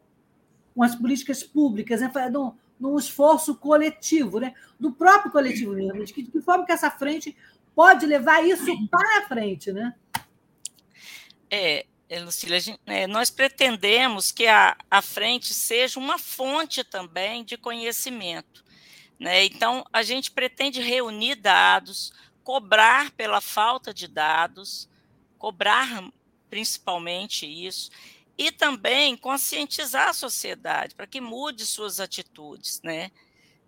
com as políticas públicas, né? num, num esforço coletivo, né? do próprio coletivo mesmo, de que, de que forma que essa frente pode levar isso para a frente, né? É, é, Lucília, gente, é, nós pretendemos que a, a frente seja uma fonte também de conhecimento. Né? Então, a gente pretende reunir dados, cobrar pela falta de dados, cobrar principalmente isso, e também conscientizar a sociedade para que mude suas atitudes, né?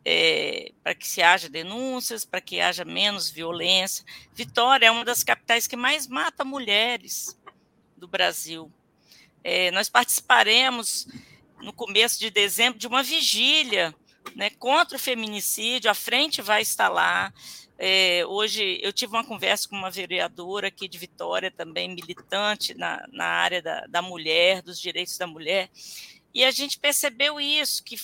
É, para que se haja denúncias, para que haja menos violência. Vitória é uma das capitais que mais mata mulheres do Brasil. É, nós participaremos no começo de dezembro de uma vigília né, contra o feminicídio, a frente vai estar lá. É, hoje eu tive uma conversa com uma vereadora aqui de Vitória, também militante na, na área da, da mulher, dos direitos da mulher, e a gente percebeu isso, que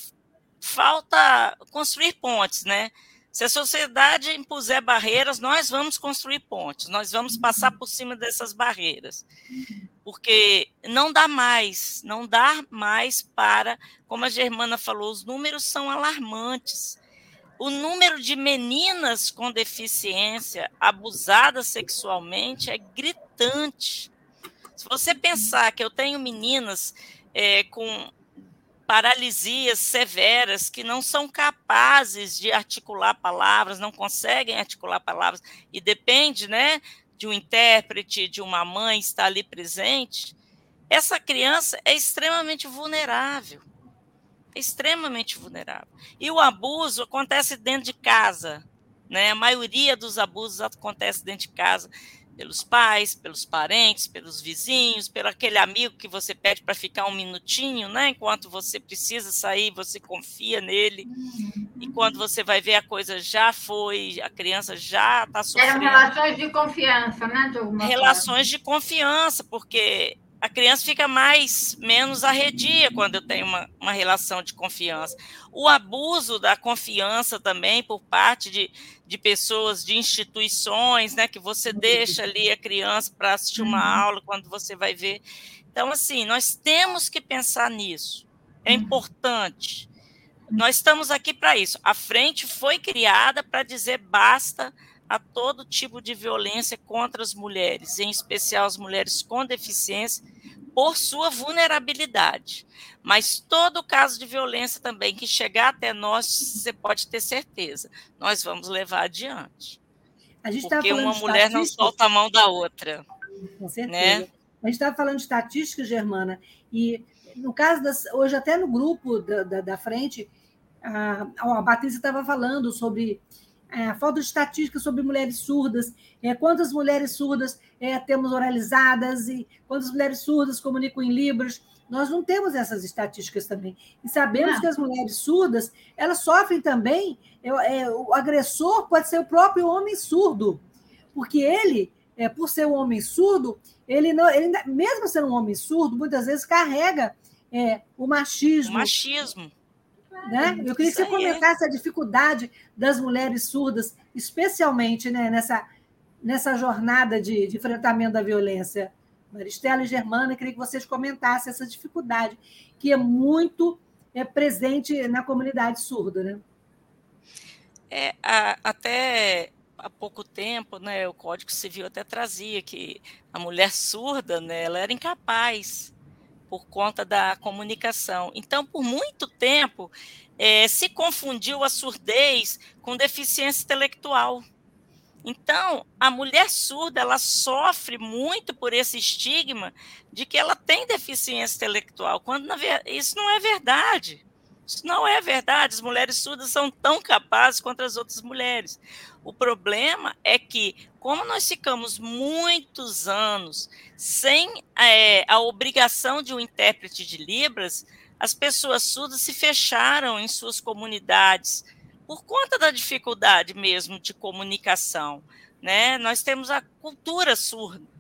falta construir pontes, né? Se a sociedade impuser barreiras, nós vamos construir pontes, nós vamos passar por cima dessas barreiras. Porque não dá mais, não dá mais para, como a Germana falou, os números são alarmantes. O número de meninas com deficiência abusadas sexualmente é gritante. Se você pensar que eu tenho meninas é, com paralisias severas que não são capazes de articular palavras, não conseguem articular palavras e depende, né, de um intérprete, de uma mãe estar ali presente, essa criança é extremamente vulnerável. É extremamente vulnerável. E o abuso acontece dentro de casa, né? A maioria dos abusos acontece dentro de casa pelos pais, pelos parentes, pelos vizinhos, pelo aquele amigo que você pede para ficar um minutinho, né? Enquanto você precisa sair, você confia nele. E quando você vai ver a coisa já foi, a criança já está sofrendo. Eram relações de confiança, né? De relações de confiança, porque a criança fica mais menos arredia quando eu tenho uma, uma relação de confiança. O abuso da confiança também por parte de, de pessoas, de instituições, né, que você deixa ali a criança para assistir uma uhum. aula quando você vai ver. Então, assim, nós temos que pensar nisso. É uhum. importante. Nós estamos aqui para isso. A frente foi criada para dizer basta a todo tipo de violência contra as mulheres, em especial as mulheres com deficiência, por sua vulnerabilidade. Mas todo caso de violência também que chegar até nós, você pode ter certeza, nós vamos levar adiante. Porque uma mulher não solta a mão da outra. Com certeza. Né? A gente estava falando de estatísticas, Germana, e no caso das. Hoje, até no grupo da, da, da frente, a, a Patrícia estava falando sobre é, falta de estatística sobre mulheres surdas, é, quantas mulheres surdas é, temos oralizadas e quantas mulheres surdas comunicam em libras. Nós não temos essas estatísticas também. E sabemos não. que as mulheres surdas, elas sofrem também, é, é, o agressor pode ser o próprio homem surdo, porque ele, é, por ser um homem surdo, ele, não, ele mesmo sendo um homem surdo, muitas vezes carrega o machismo. O machismo né? Eu queria que você comentasse a dificuldade das mulheres surdas, especialmente né, nessa, nessa jornada de, de enfrentamento da violência. Maristela e Germana, queria que vocês comentassem essa dificuldade, que é muito é presente na comunidade surda, né? É, a, até há pouco tempo, né, o Código Civil até trazia que a mulher surda, né, ela era incapaz por conta da comunicação. Então, por muito tempo, é, se confundiu a surdez com deficiência intelectual. Então, a mulher surda, ela sofre muito por esse estigma de que ela tem deficiência intelectual, quando isso não é verdade. Isso não é verdade. As mulheres surdas são tão capazes quanto as outras mulheres. O problema é que, como nós ficamos muitos anos sem é, a obrigação de um intérprete de Libras, as pessoas surdas se fecharam em suas comunidades por conta da dificuldade mesmo de comunicação. Né? Nós temos a cultura surda.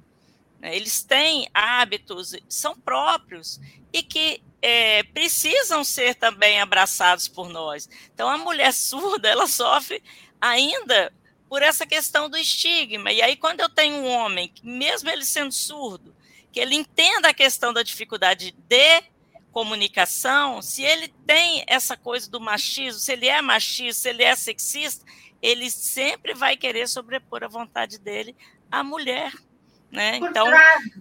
Né? Eles têm hábitos, são próprios, e que é, precisam ser também abraçados por nós. Então, a mulher surda, ela sofre ainda por essa questão do estigma. E aí, quando eu tenho um homem, mesmo ele sendo surdo, que ele entenda a questão da dificuldade de comunicação, se ele tem essa coisa do machismo, se ele é machista, se ele é sexista, ele sempre vai querer sobrepor a vontade dele à mulher. Né? Por então,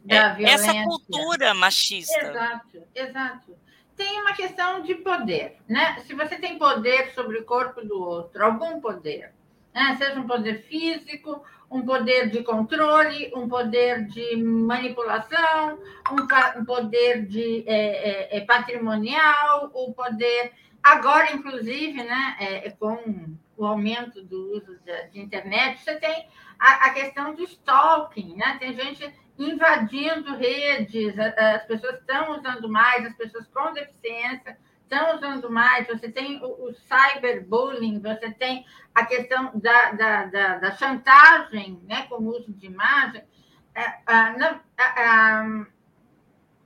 é, essa cultura machista. Exato, exato. Tem uma questão de poder, né? Se você tem poder sobre o corpo do outro, algum poder, né? seja um poder físico, um poder de controle, um poder de manipulação, um, um poder de é, é, é patrimonial, o um poder agora, inclusive, né? É, com o aumento do uso de, de internet, você tem a, a, questão do stalking, né? Tem gente invadindo redes, as pessoas estão usando mais, as pessoas com deficiência estão usando mais, você tem o, o cyberbullying, você tem a questão da, da, da, da chantagem né, com o uso de imagem. É,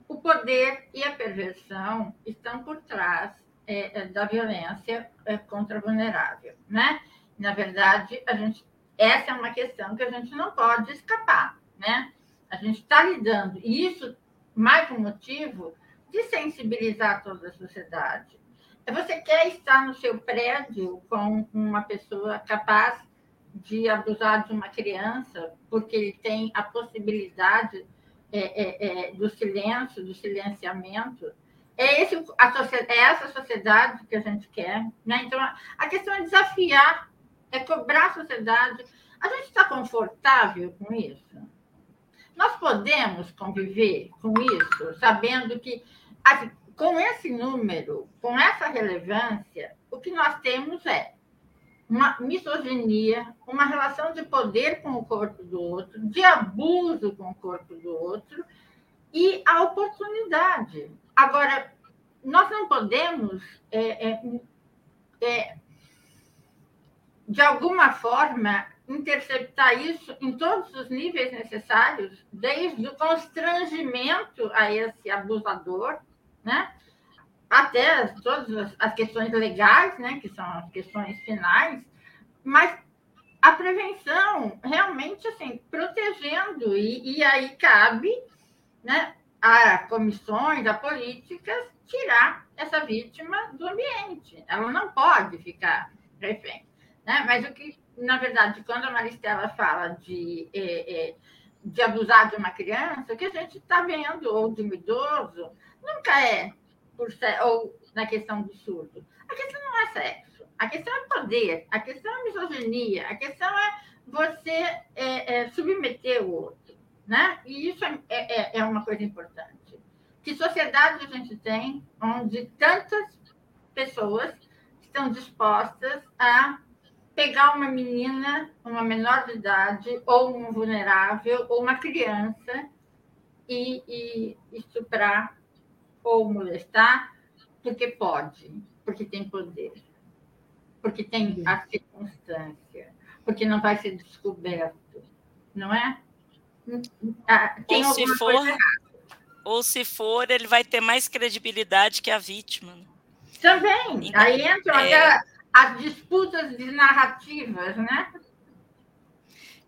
o poder e a perversão estão por trás é, é da violência é, contra vulnerável, né? Na verdade, a gente essa é uma questão que a gente não pode escapar, né? A gente está lidando, e isso mais um motivo de sensibilizar toda a sociedade. Você quer estar no seu prédio com uma pessoa capaz de abusar de uma criança, porque ele tem a possibilidade é, é, é, do silêncio, do silenciamento. É, esse, a, é essa sociedade que a gente quer. Né? Então, a questão é desafiar é cobrar a sociedade. A gente está confortável com isso? Nós podemos conviver com isso, sabendo que, assim, com esse número, com essa relevância, o que nós temos é uma misoginia, uma relação de poder com o corpo do outro, de abuso com o corpo do outro e a oportunidade. Agora, nós não podemos é, é, é, de alguma forma, interceptar isso em todos os níveis necessários, desde o constrangimento a esse abusador, né? até todas as questões legais, né? que são as questões finais, mas a prevenção realmente assim protegendo e, e aí cabe né, a comissões, a políticas tirar essa vítima do ambiente. Ela não pode ficar refém. Né? Mas o que, na verdade, quando a Maristela fala de, é, é, de abusar de uma criança, o que a gente está vendo, ou de um idoso, nunca é por ou na questão do surdo. A questão não é sexo, a questão é poder, a questão é misoginia, a questão é você é, é, submeter o outro. Né? E isso é, é, é uma coisa importante. Que sociedade a gente tem onde tantas pessoas estão dispostas a pegar uma menina, uma menor de idade, ou um vulnerável, ou uma criança, e, e estuprar ou molestar, porque pode, porque tem poder, porque tem a circunstância, porque não vai ser descoberto, não é? Tem ou se for, ou se for, ele vai ter mais credibilidade que a vítima. Né? Também. Então, Aí entra é as disputas de narrativas, né?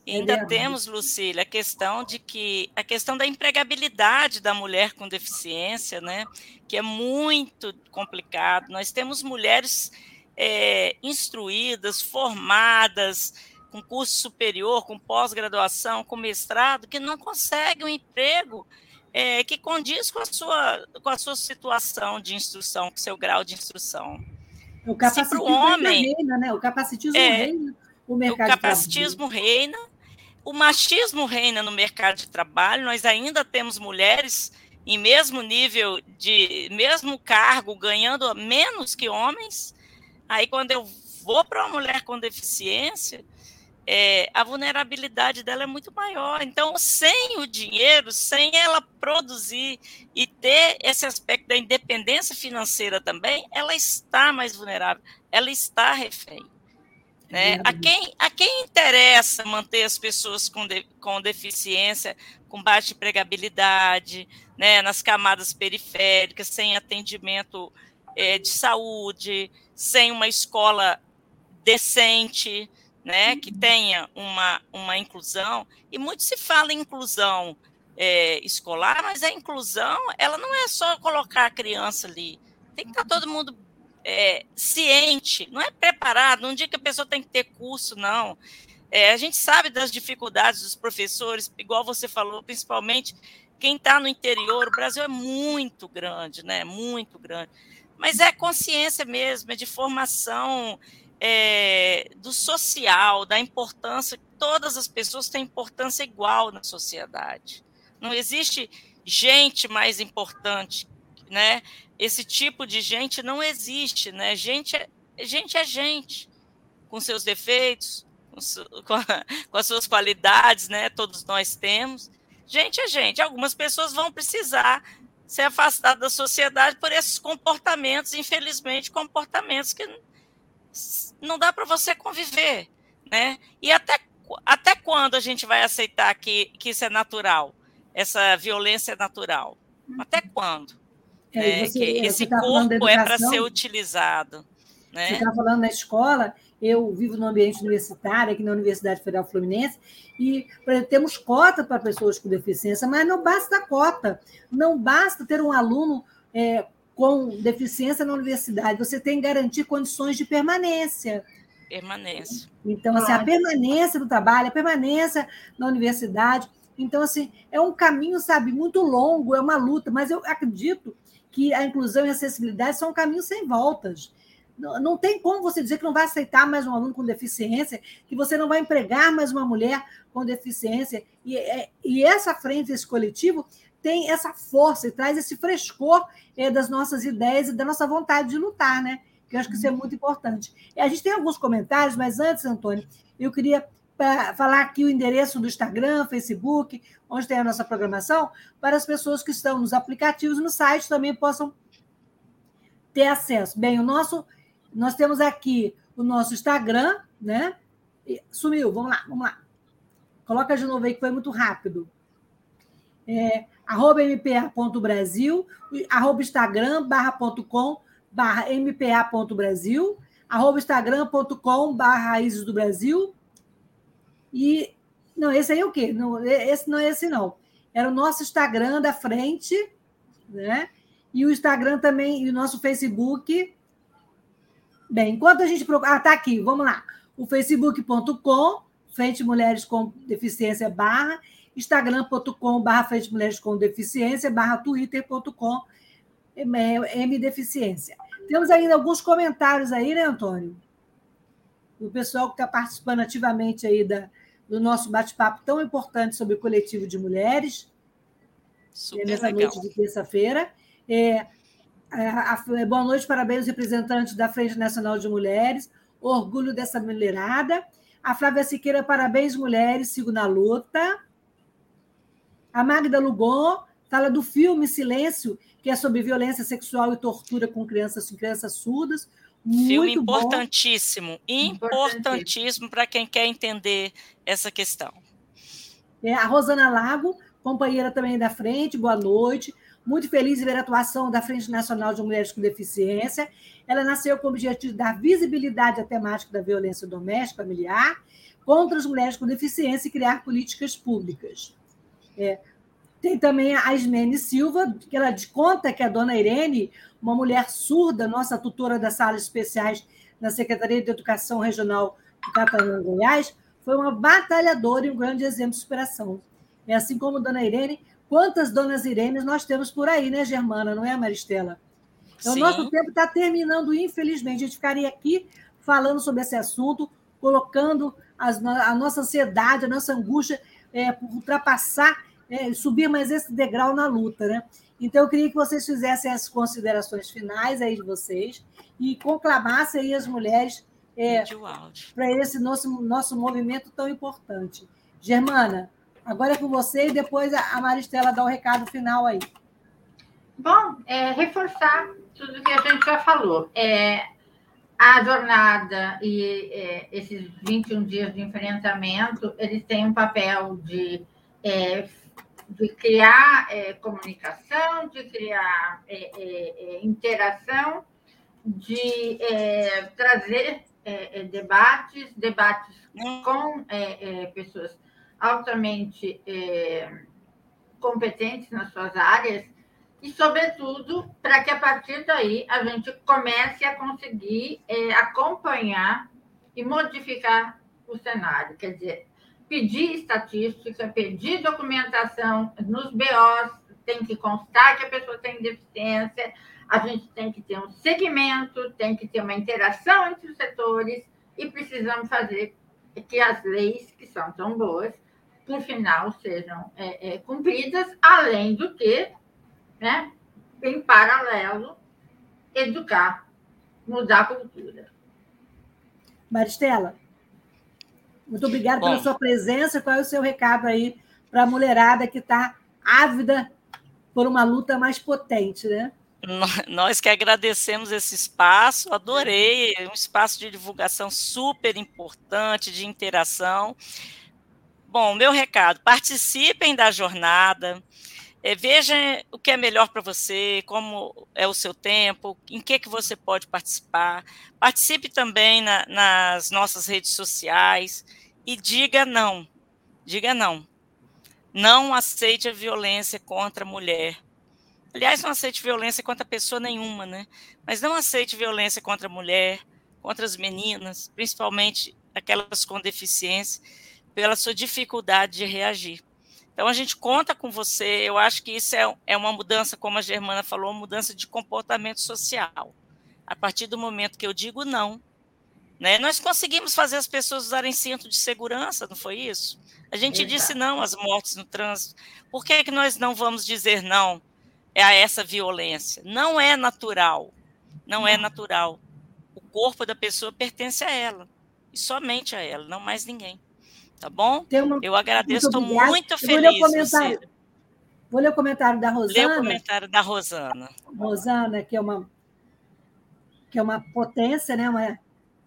Ainda é temos, Lucília, a questão de que a questão da empregabilidade da mulher com deficiência, né? Que é muito complicado. Nós temos mulheres é, instruídas, formadas, com curso superior, com pós-graduação, com mestrado, que não conseguem um emprego é, que condiz com a, sua, com a sua situação de instrução, com o seu grau de instrução. O capacitismo homem, reina, né? O capacitismo é, reina, o mercado O capacitismo reina, o machismo reina no mercado de trabalho, nós ainda temos mulheres em mesmo nível de mesmo cargo ganhando menos que homens. Aí quando eu vou para uma mulher com deficiência, é, a vulnerabilidade dela é muito maior. Então, sem o dinheiro, sem ela produzir e ter esse aspecto da independência financeira também, ela está mais vulnerável, ela está refém. Né? A, quem, a quem interessa manter as pessoas com, de, com deficiência, com baixa empregabilidade, né, nas camadas periféricas, sem atendimento é, de saúde, sem uma escola decente, né, que tenha uma, uma inclusão, e muito se fala em inclusão é, escolar, mas a inclusão, ela não é só colocar a criança ali, tem que estar todo mundo é, ciente, não é preparado, não diga que a pessoa tem que ter curso, não. É, a gente sabe das dificuldades dos professores, igual você falou, principalmente quem está no interior, o Brasil é muito grande, né? Muito grande. Mas é consciência mesmo, é de formação é, do social, da importância, todas as pessoas têm importância igual na sociedade. Não existe gente mais importante, né? Esse tipo de gente não existe, né? Gente é gente, é gente com seus defeitos, com, su, com, a, com as suas qualidades, né? Todos nós temos. Gente é gente. Algumas pessoas vão precisar ser afastadas da sociedade por esses comportamentos, infelizmente, comportamentos que não dá para você conviver, né? E até, até quando a gente vai aceitar que, que isso é natural? Essa violência é natural? Até quando? É, né? você, que esse tá corpo é para ser utilizado. Né? Você está falando na escola, eu vivo no ambiente universitário, aqui na Universidade Federal Fluminense, e exemplo, temos cota para pessoas com deficiência, mas não basta cota, não basta ter um aluno é, com deficiência na universidade, você tem que garantir condições de permanência. Permanência. Então, assim, a permanência do trabalho, a permanência na universidade. Então, assim, é um caminho, sabe, muito longo, é uma luta, mas eu acredito que a inclusão e a acessibilidade são um caminho sem voltas. Não, não tem como você dizer que não vai aceitar mais um aluno com deficiência, que você não vai empregar mais uma mulher com deficiência. E, é, e essa frente, esse coletivo, tem essa força e traz esse frescor é, das nossas ideias e da nossa vontade de lutar, né? Que eu acho que isso é muito importante. E a gente tem alguns comentários, mas antes, Antônio, eu queria falar aqui o endereço do Instagram, Facebook, onde tem a nossa programação, para as pessoas que estão nos aplicativos e no site também possam ter acesso. Bem, o nosso, nós temos aqui o nosso Instagram, né? Sumiu, vamos lá, vamos lá. Coloca de novo aí que foi muito rápido. É, arroba mpa.brasil, arroba instagram, barra ponto com, barra mpa.brasil, arroba instagram.com, barra raízes do Brasil. E, não, esse aí é o quê? Não, esse não é esse, não. Era o nosso Instagram da frente, né? E o Instagram também, e o nosso Facebook. Bem, enquanto a gente procura. Ah, tá aqui, vamos lá. O facebook.com, Frente Mulheres com Deficiência Barra, instagram.com barra Frente Mulheres com Deficiência, barra twitter.com mdeficiência. Temos ainda alguns comentários aí, né, Antônio? O pessoal que está participando ativamente aí da, do nosso bate-papo tão importante sobre o coletivo de mulheres. Super nessa legal. noite de terça-feira. É, boa noite, parabéns, representantes da Frente Nacional de Mulheres. Orgulho dessa mulherada. A Flávia Siqueira, parabéns, mulheres, sigo na luta. A Magda Lugon fala do filme Silêncio, que é sobre violência sexual e tortura com crianças, crianças surdas. Muito filme importantíssimo, bom. importantíssimo para quem quer entender essa questão. É, a Rosana Lago, companheira também da frente, boa noite. muito feliz em ver a atuação da Frente Nacional de Mulheres com Deficiência. Ela nasceu com o objetivo de dar visibilidade à temática da violência doméstica familiar contra as mulheres com deficiência e criar políticas públicas. É, tem também a Ismene Silva, que ela conta que a dona Irene, uma mulher surda, nossa tutora das salas especiais na Secretaria de Educação Regional do Catarina, Goiás, foi uma batalhadora e um grande exemplo de superação. É assim como dona Irene, quantas donas Irenes nós temos por aí, né, Germana, não é, Maristela? Então, o nosso tempo está terminando, infelizmente. A gente ficaria aqui falando sobre esse assunto, colocando as, a nossa ansiedade, a nossa angústia é, por ultrapassar é, subir mais esse degrau na luta, né? Então, eu queria que vocês fizessem as considerações finais aí de vocês e conclamassem aí as mulheres é, para esse nosso, nosso movimento tão importante. Germana, agora é com você e depois a Maristela dá o recado final aí. Bom, é, reforçar tudo que a gente já falou. É, a jornada e é, esses 21 dias de enfrentamento, eles têm um papel de é, de criar é, comunicação, de criar é, é, é interação, de trazer debates, debates com pessoas altamente competentes nas suas áreas e, sobretudo, para que a partir daí a gente comece a conseguir acompanhar e modificar o cenário. Quer dizer, pedir estatística, pedir documentação nos BOs, tem que constar que a pessoa tem deficiência, a gente tem que ter um segmento, tem que ter uma interação entre os setores e precisamos fazer que as leis, que são tão boas, por final, sejam é, é, cumpridas, além do que, né, em paralelo, educar, mudar a cultura. Maristela? Muito obrigada Bom, pela sua presença. Qual é o seu recado aí para a mulherada que está ávida por uma luta mais potente, né? Nós que agradecemos esse espaço, adorei, um espaço de divulgação super importante, de interação. Bom, meu recado: participem da jornada, é, veja o que é melhor para você, como é o seu tempo, em que, que você pode participar. Participe também na, nas nossas redes sociais e diga não. Diga não. Não aceite a violência contra a mulher. Aliás, não aceite violência contra pessoa nenhuma, né? Mas não aceite violência contra a mulher, contra as meninas, principalmente aquelas com deficiência, pela sua dificuldade de reagir. Então, a gente conta com você. Eu acho que isso é, é uma mudança, como a Germana falou, uma mudança de comportamento social. A partir do momento que eu digo não, né? Nós conseguimos fazer as pessoas usarem cinto de segurança, não foi isso? A gente Exato. disse não às mortes no trânsito. Por que, que nós não vamos dizer não a essa violência? Não é natural. Não é natural. O corpo da pessoa pertence a ela. E somente a ela, não mais ninguém. Tá bom? Uma... Eu agradeço, estou muito, muito feliz. Vou ler, comentário. Vou ler o comentário da Rosana. Lê o comentário da Rosana. Rosana, que é uma, que é uma potência, né? Uma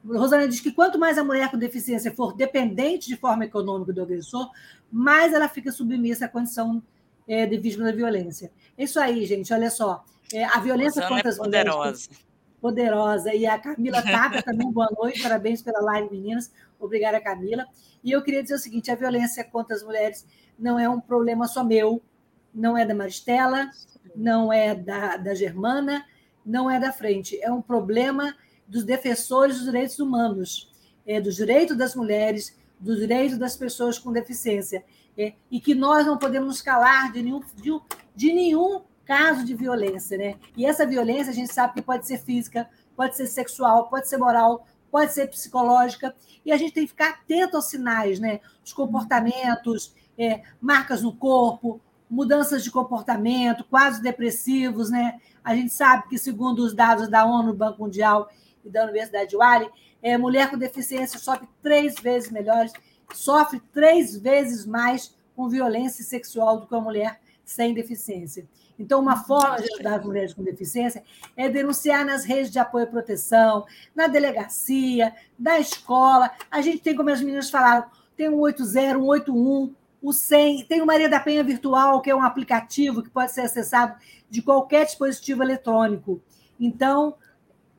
Rosana diz que quanto mais a mulher com deficiência for dependente de forma econômica do agressor, mais ela fica submissa à condição é, de vítima da violência. É isso aí, gente. Olha só. É, a violência Rosana contra é as poderosa. mulheres. Poderosa. E a Camila Tata também, boa noite, parabéns pela live, meninas. Obrigada, Camila. E eu queria dizer o seguinte: a violência contra as mulheres não é um problema só meu, não é da Maristela, não é da, da Germana, não é da frente. É um problema dos defensores dos direitos humanos, é, dos direitos das mulheres, dos direitos das pessoas com deficiência. É, e que nós não podemos calar de nenhum, de, de nenhum caso de violência. Né? E essa violência a gente sabe que pode ser física, pode ser sexual, pode ser moral, pode ser psicológica, e a gente tem que ficar atento aos sinais, né? Os comportamentos, é, marcas no corpo, mudanças de comportamento, quadros depressivos, né? A gente sabe que, segundo os dados da ONU, Banco Mundial e da Universidade de Wally, é, mulher com deficiência sofre três vezes melhores, sofre três vezes mais com violência sexual do que a mulher sem deficiência. Então, uma forma de ajudar as mulheres com deficiência é denunciar nas redes de apoio e proteção, na delegacia, na escola. A gente tem, como as meninas falaram, tem um 80, um 81, o SEM, tem o Maria da Penha Virtual, que é um aplicativo que pode ser acessado de qualquer dispositivo eletrônico. Então,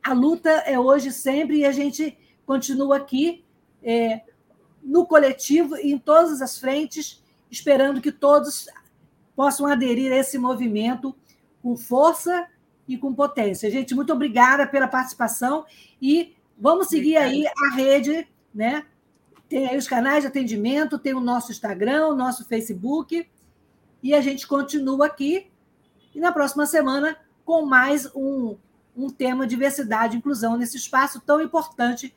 a luta é hoje sempre e a gente continua aqui é, no coletivo e em todas as frentes, esperando que todos possam aderir a esse movimento com força e com potência. Gente, muito obrigada pela participação e vamos seguir aí a rede, né? Tem aí os canais de atendimento, tem o nosso Instagram, o nosso Facebook, e a gente continua aqui. E na próxima semana, com mais um, um tema diversidade e inclusão nesse espaço tão importante.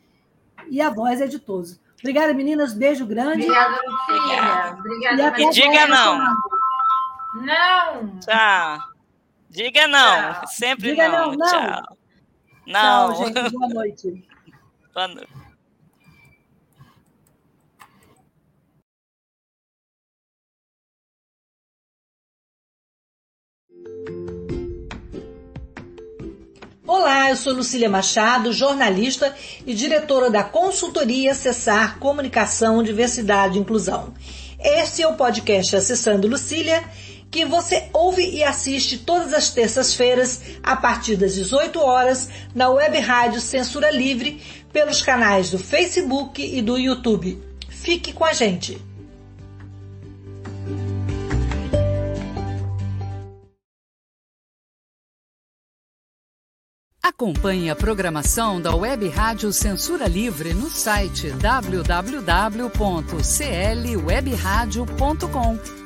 E a voz é de todos. Obrigada, meninas. Beijo grande. Obrigada, Lucília. Obrigada. E, diga não. Não. Tchau. Diga não. Tchau. Sempre diga não. não. não. Tchau. Não. Tchau, gente. Boa noite. Boa noite. Olá, eu sou Lucília Machado, jornalista e diretora da consultoria Acessar Comunicação, Diversidade e Inclusão. Este é o podcast Acessando Lucília, que você ouve e assiste todas as terças-feiras, a partir das 18 horas, na web rádio Censura Livre, pelos canais do Facebook e do YouTube. Fique com a gente! Acompanhe a programação da Web Rádio Censura Livre no site www.clwebradio.com,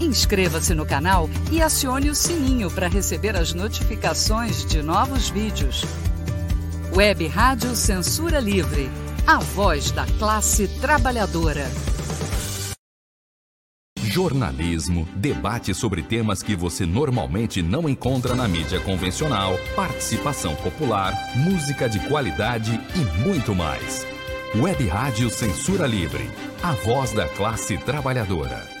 Inscreva-se no canal e acione o sininho para receber as notificações de novos vídeos. Web Rádio Censura Livre. A voz da classe trabalhadora jornalismo, debate sobre temas que você normalmente não encontra na mídia convencional, participação popular, música de qualidade e muito mais. Web Rádio Censura Livre, a voz da classe trabalhadora.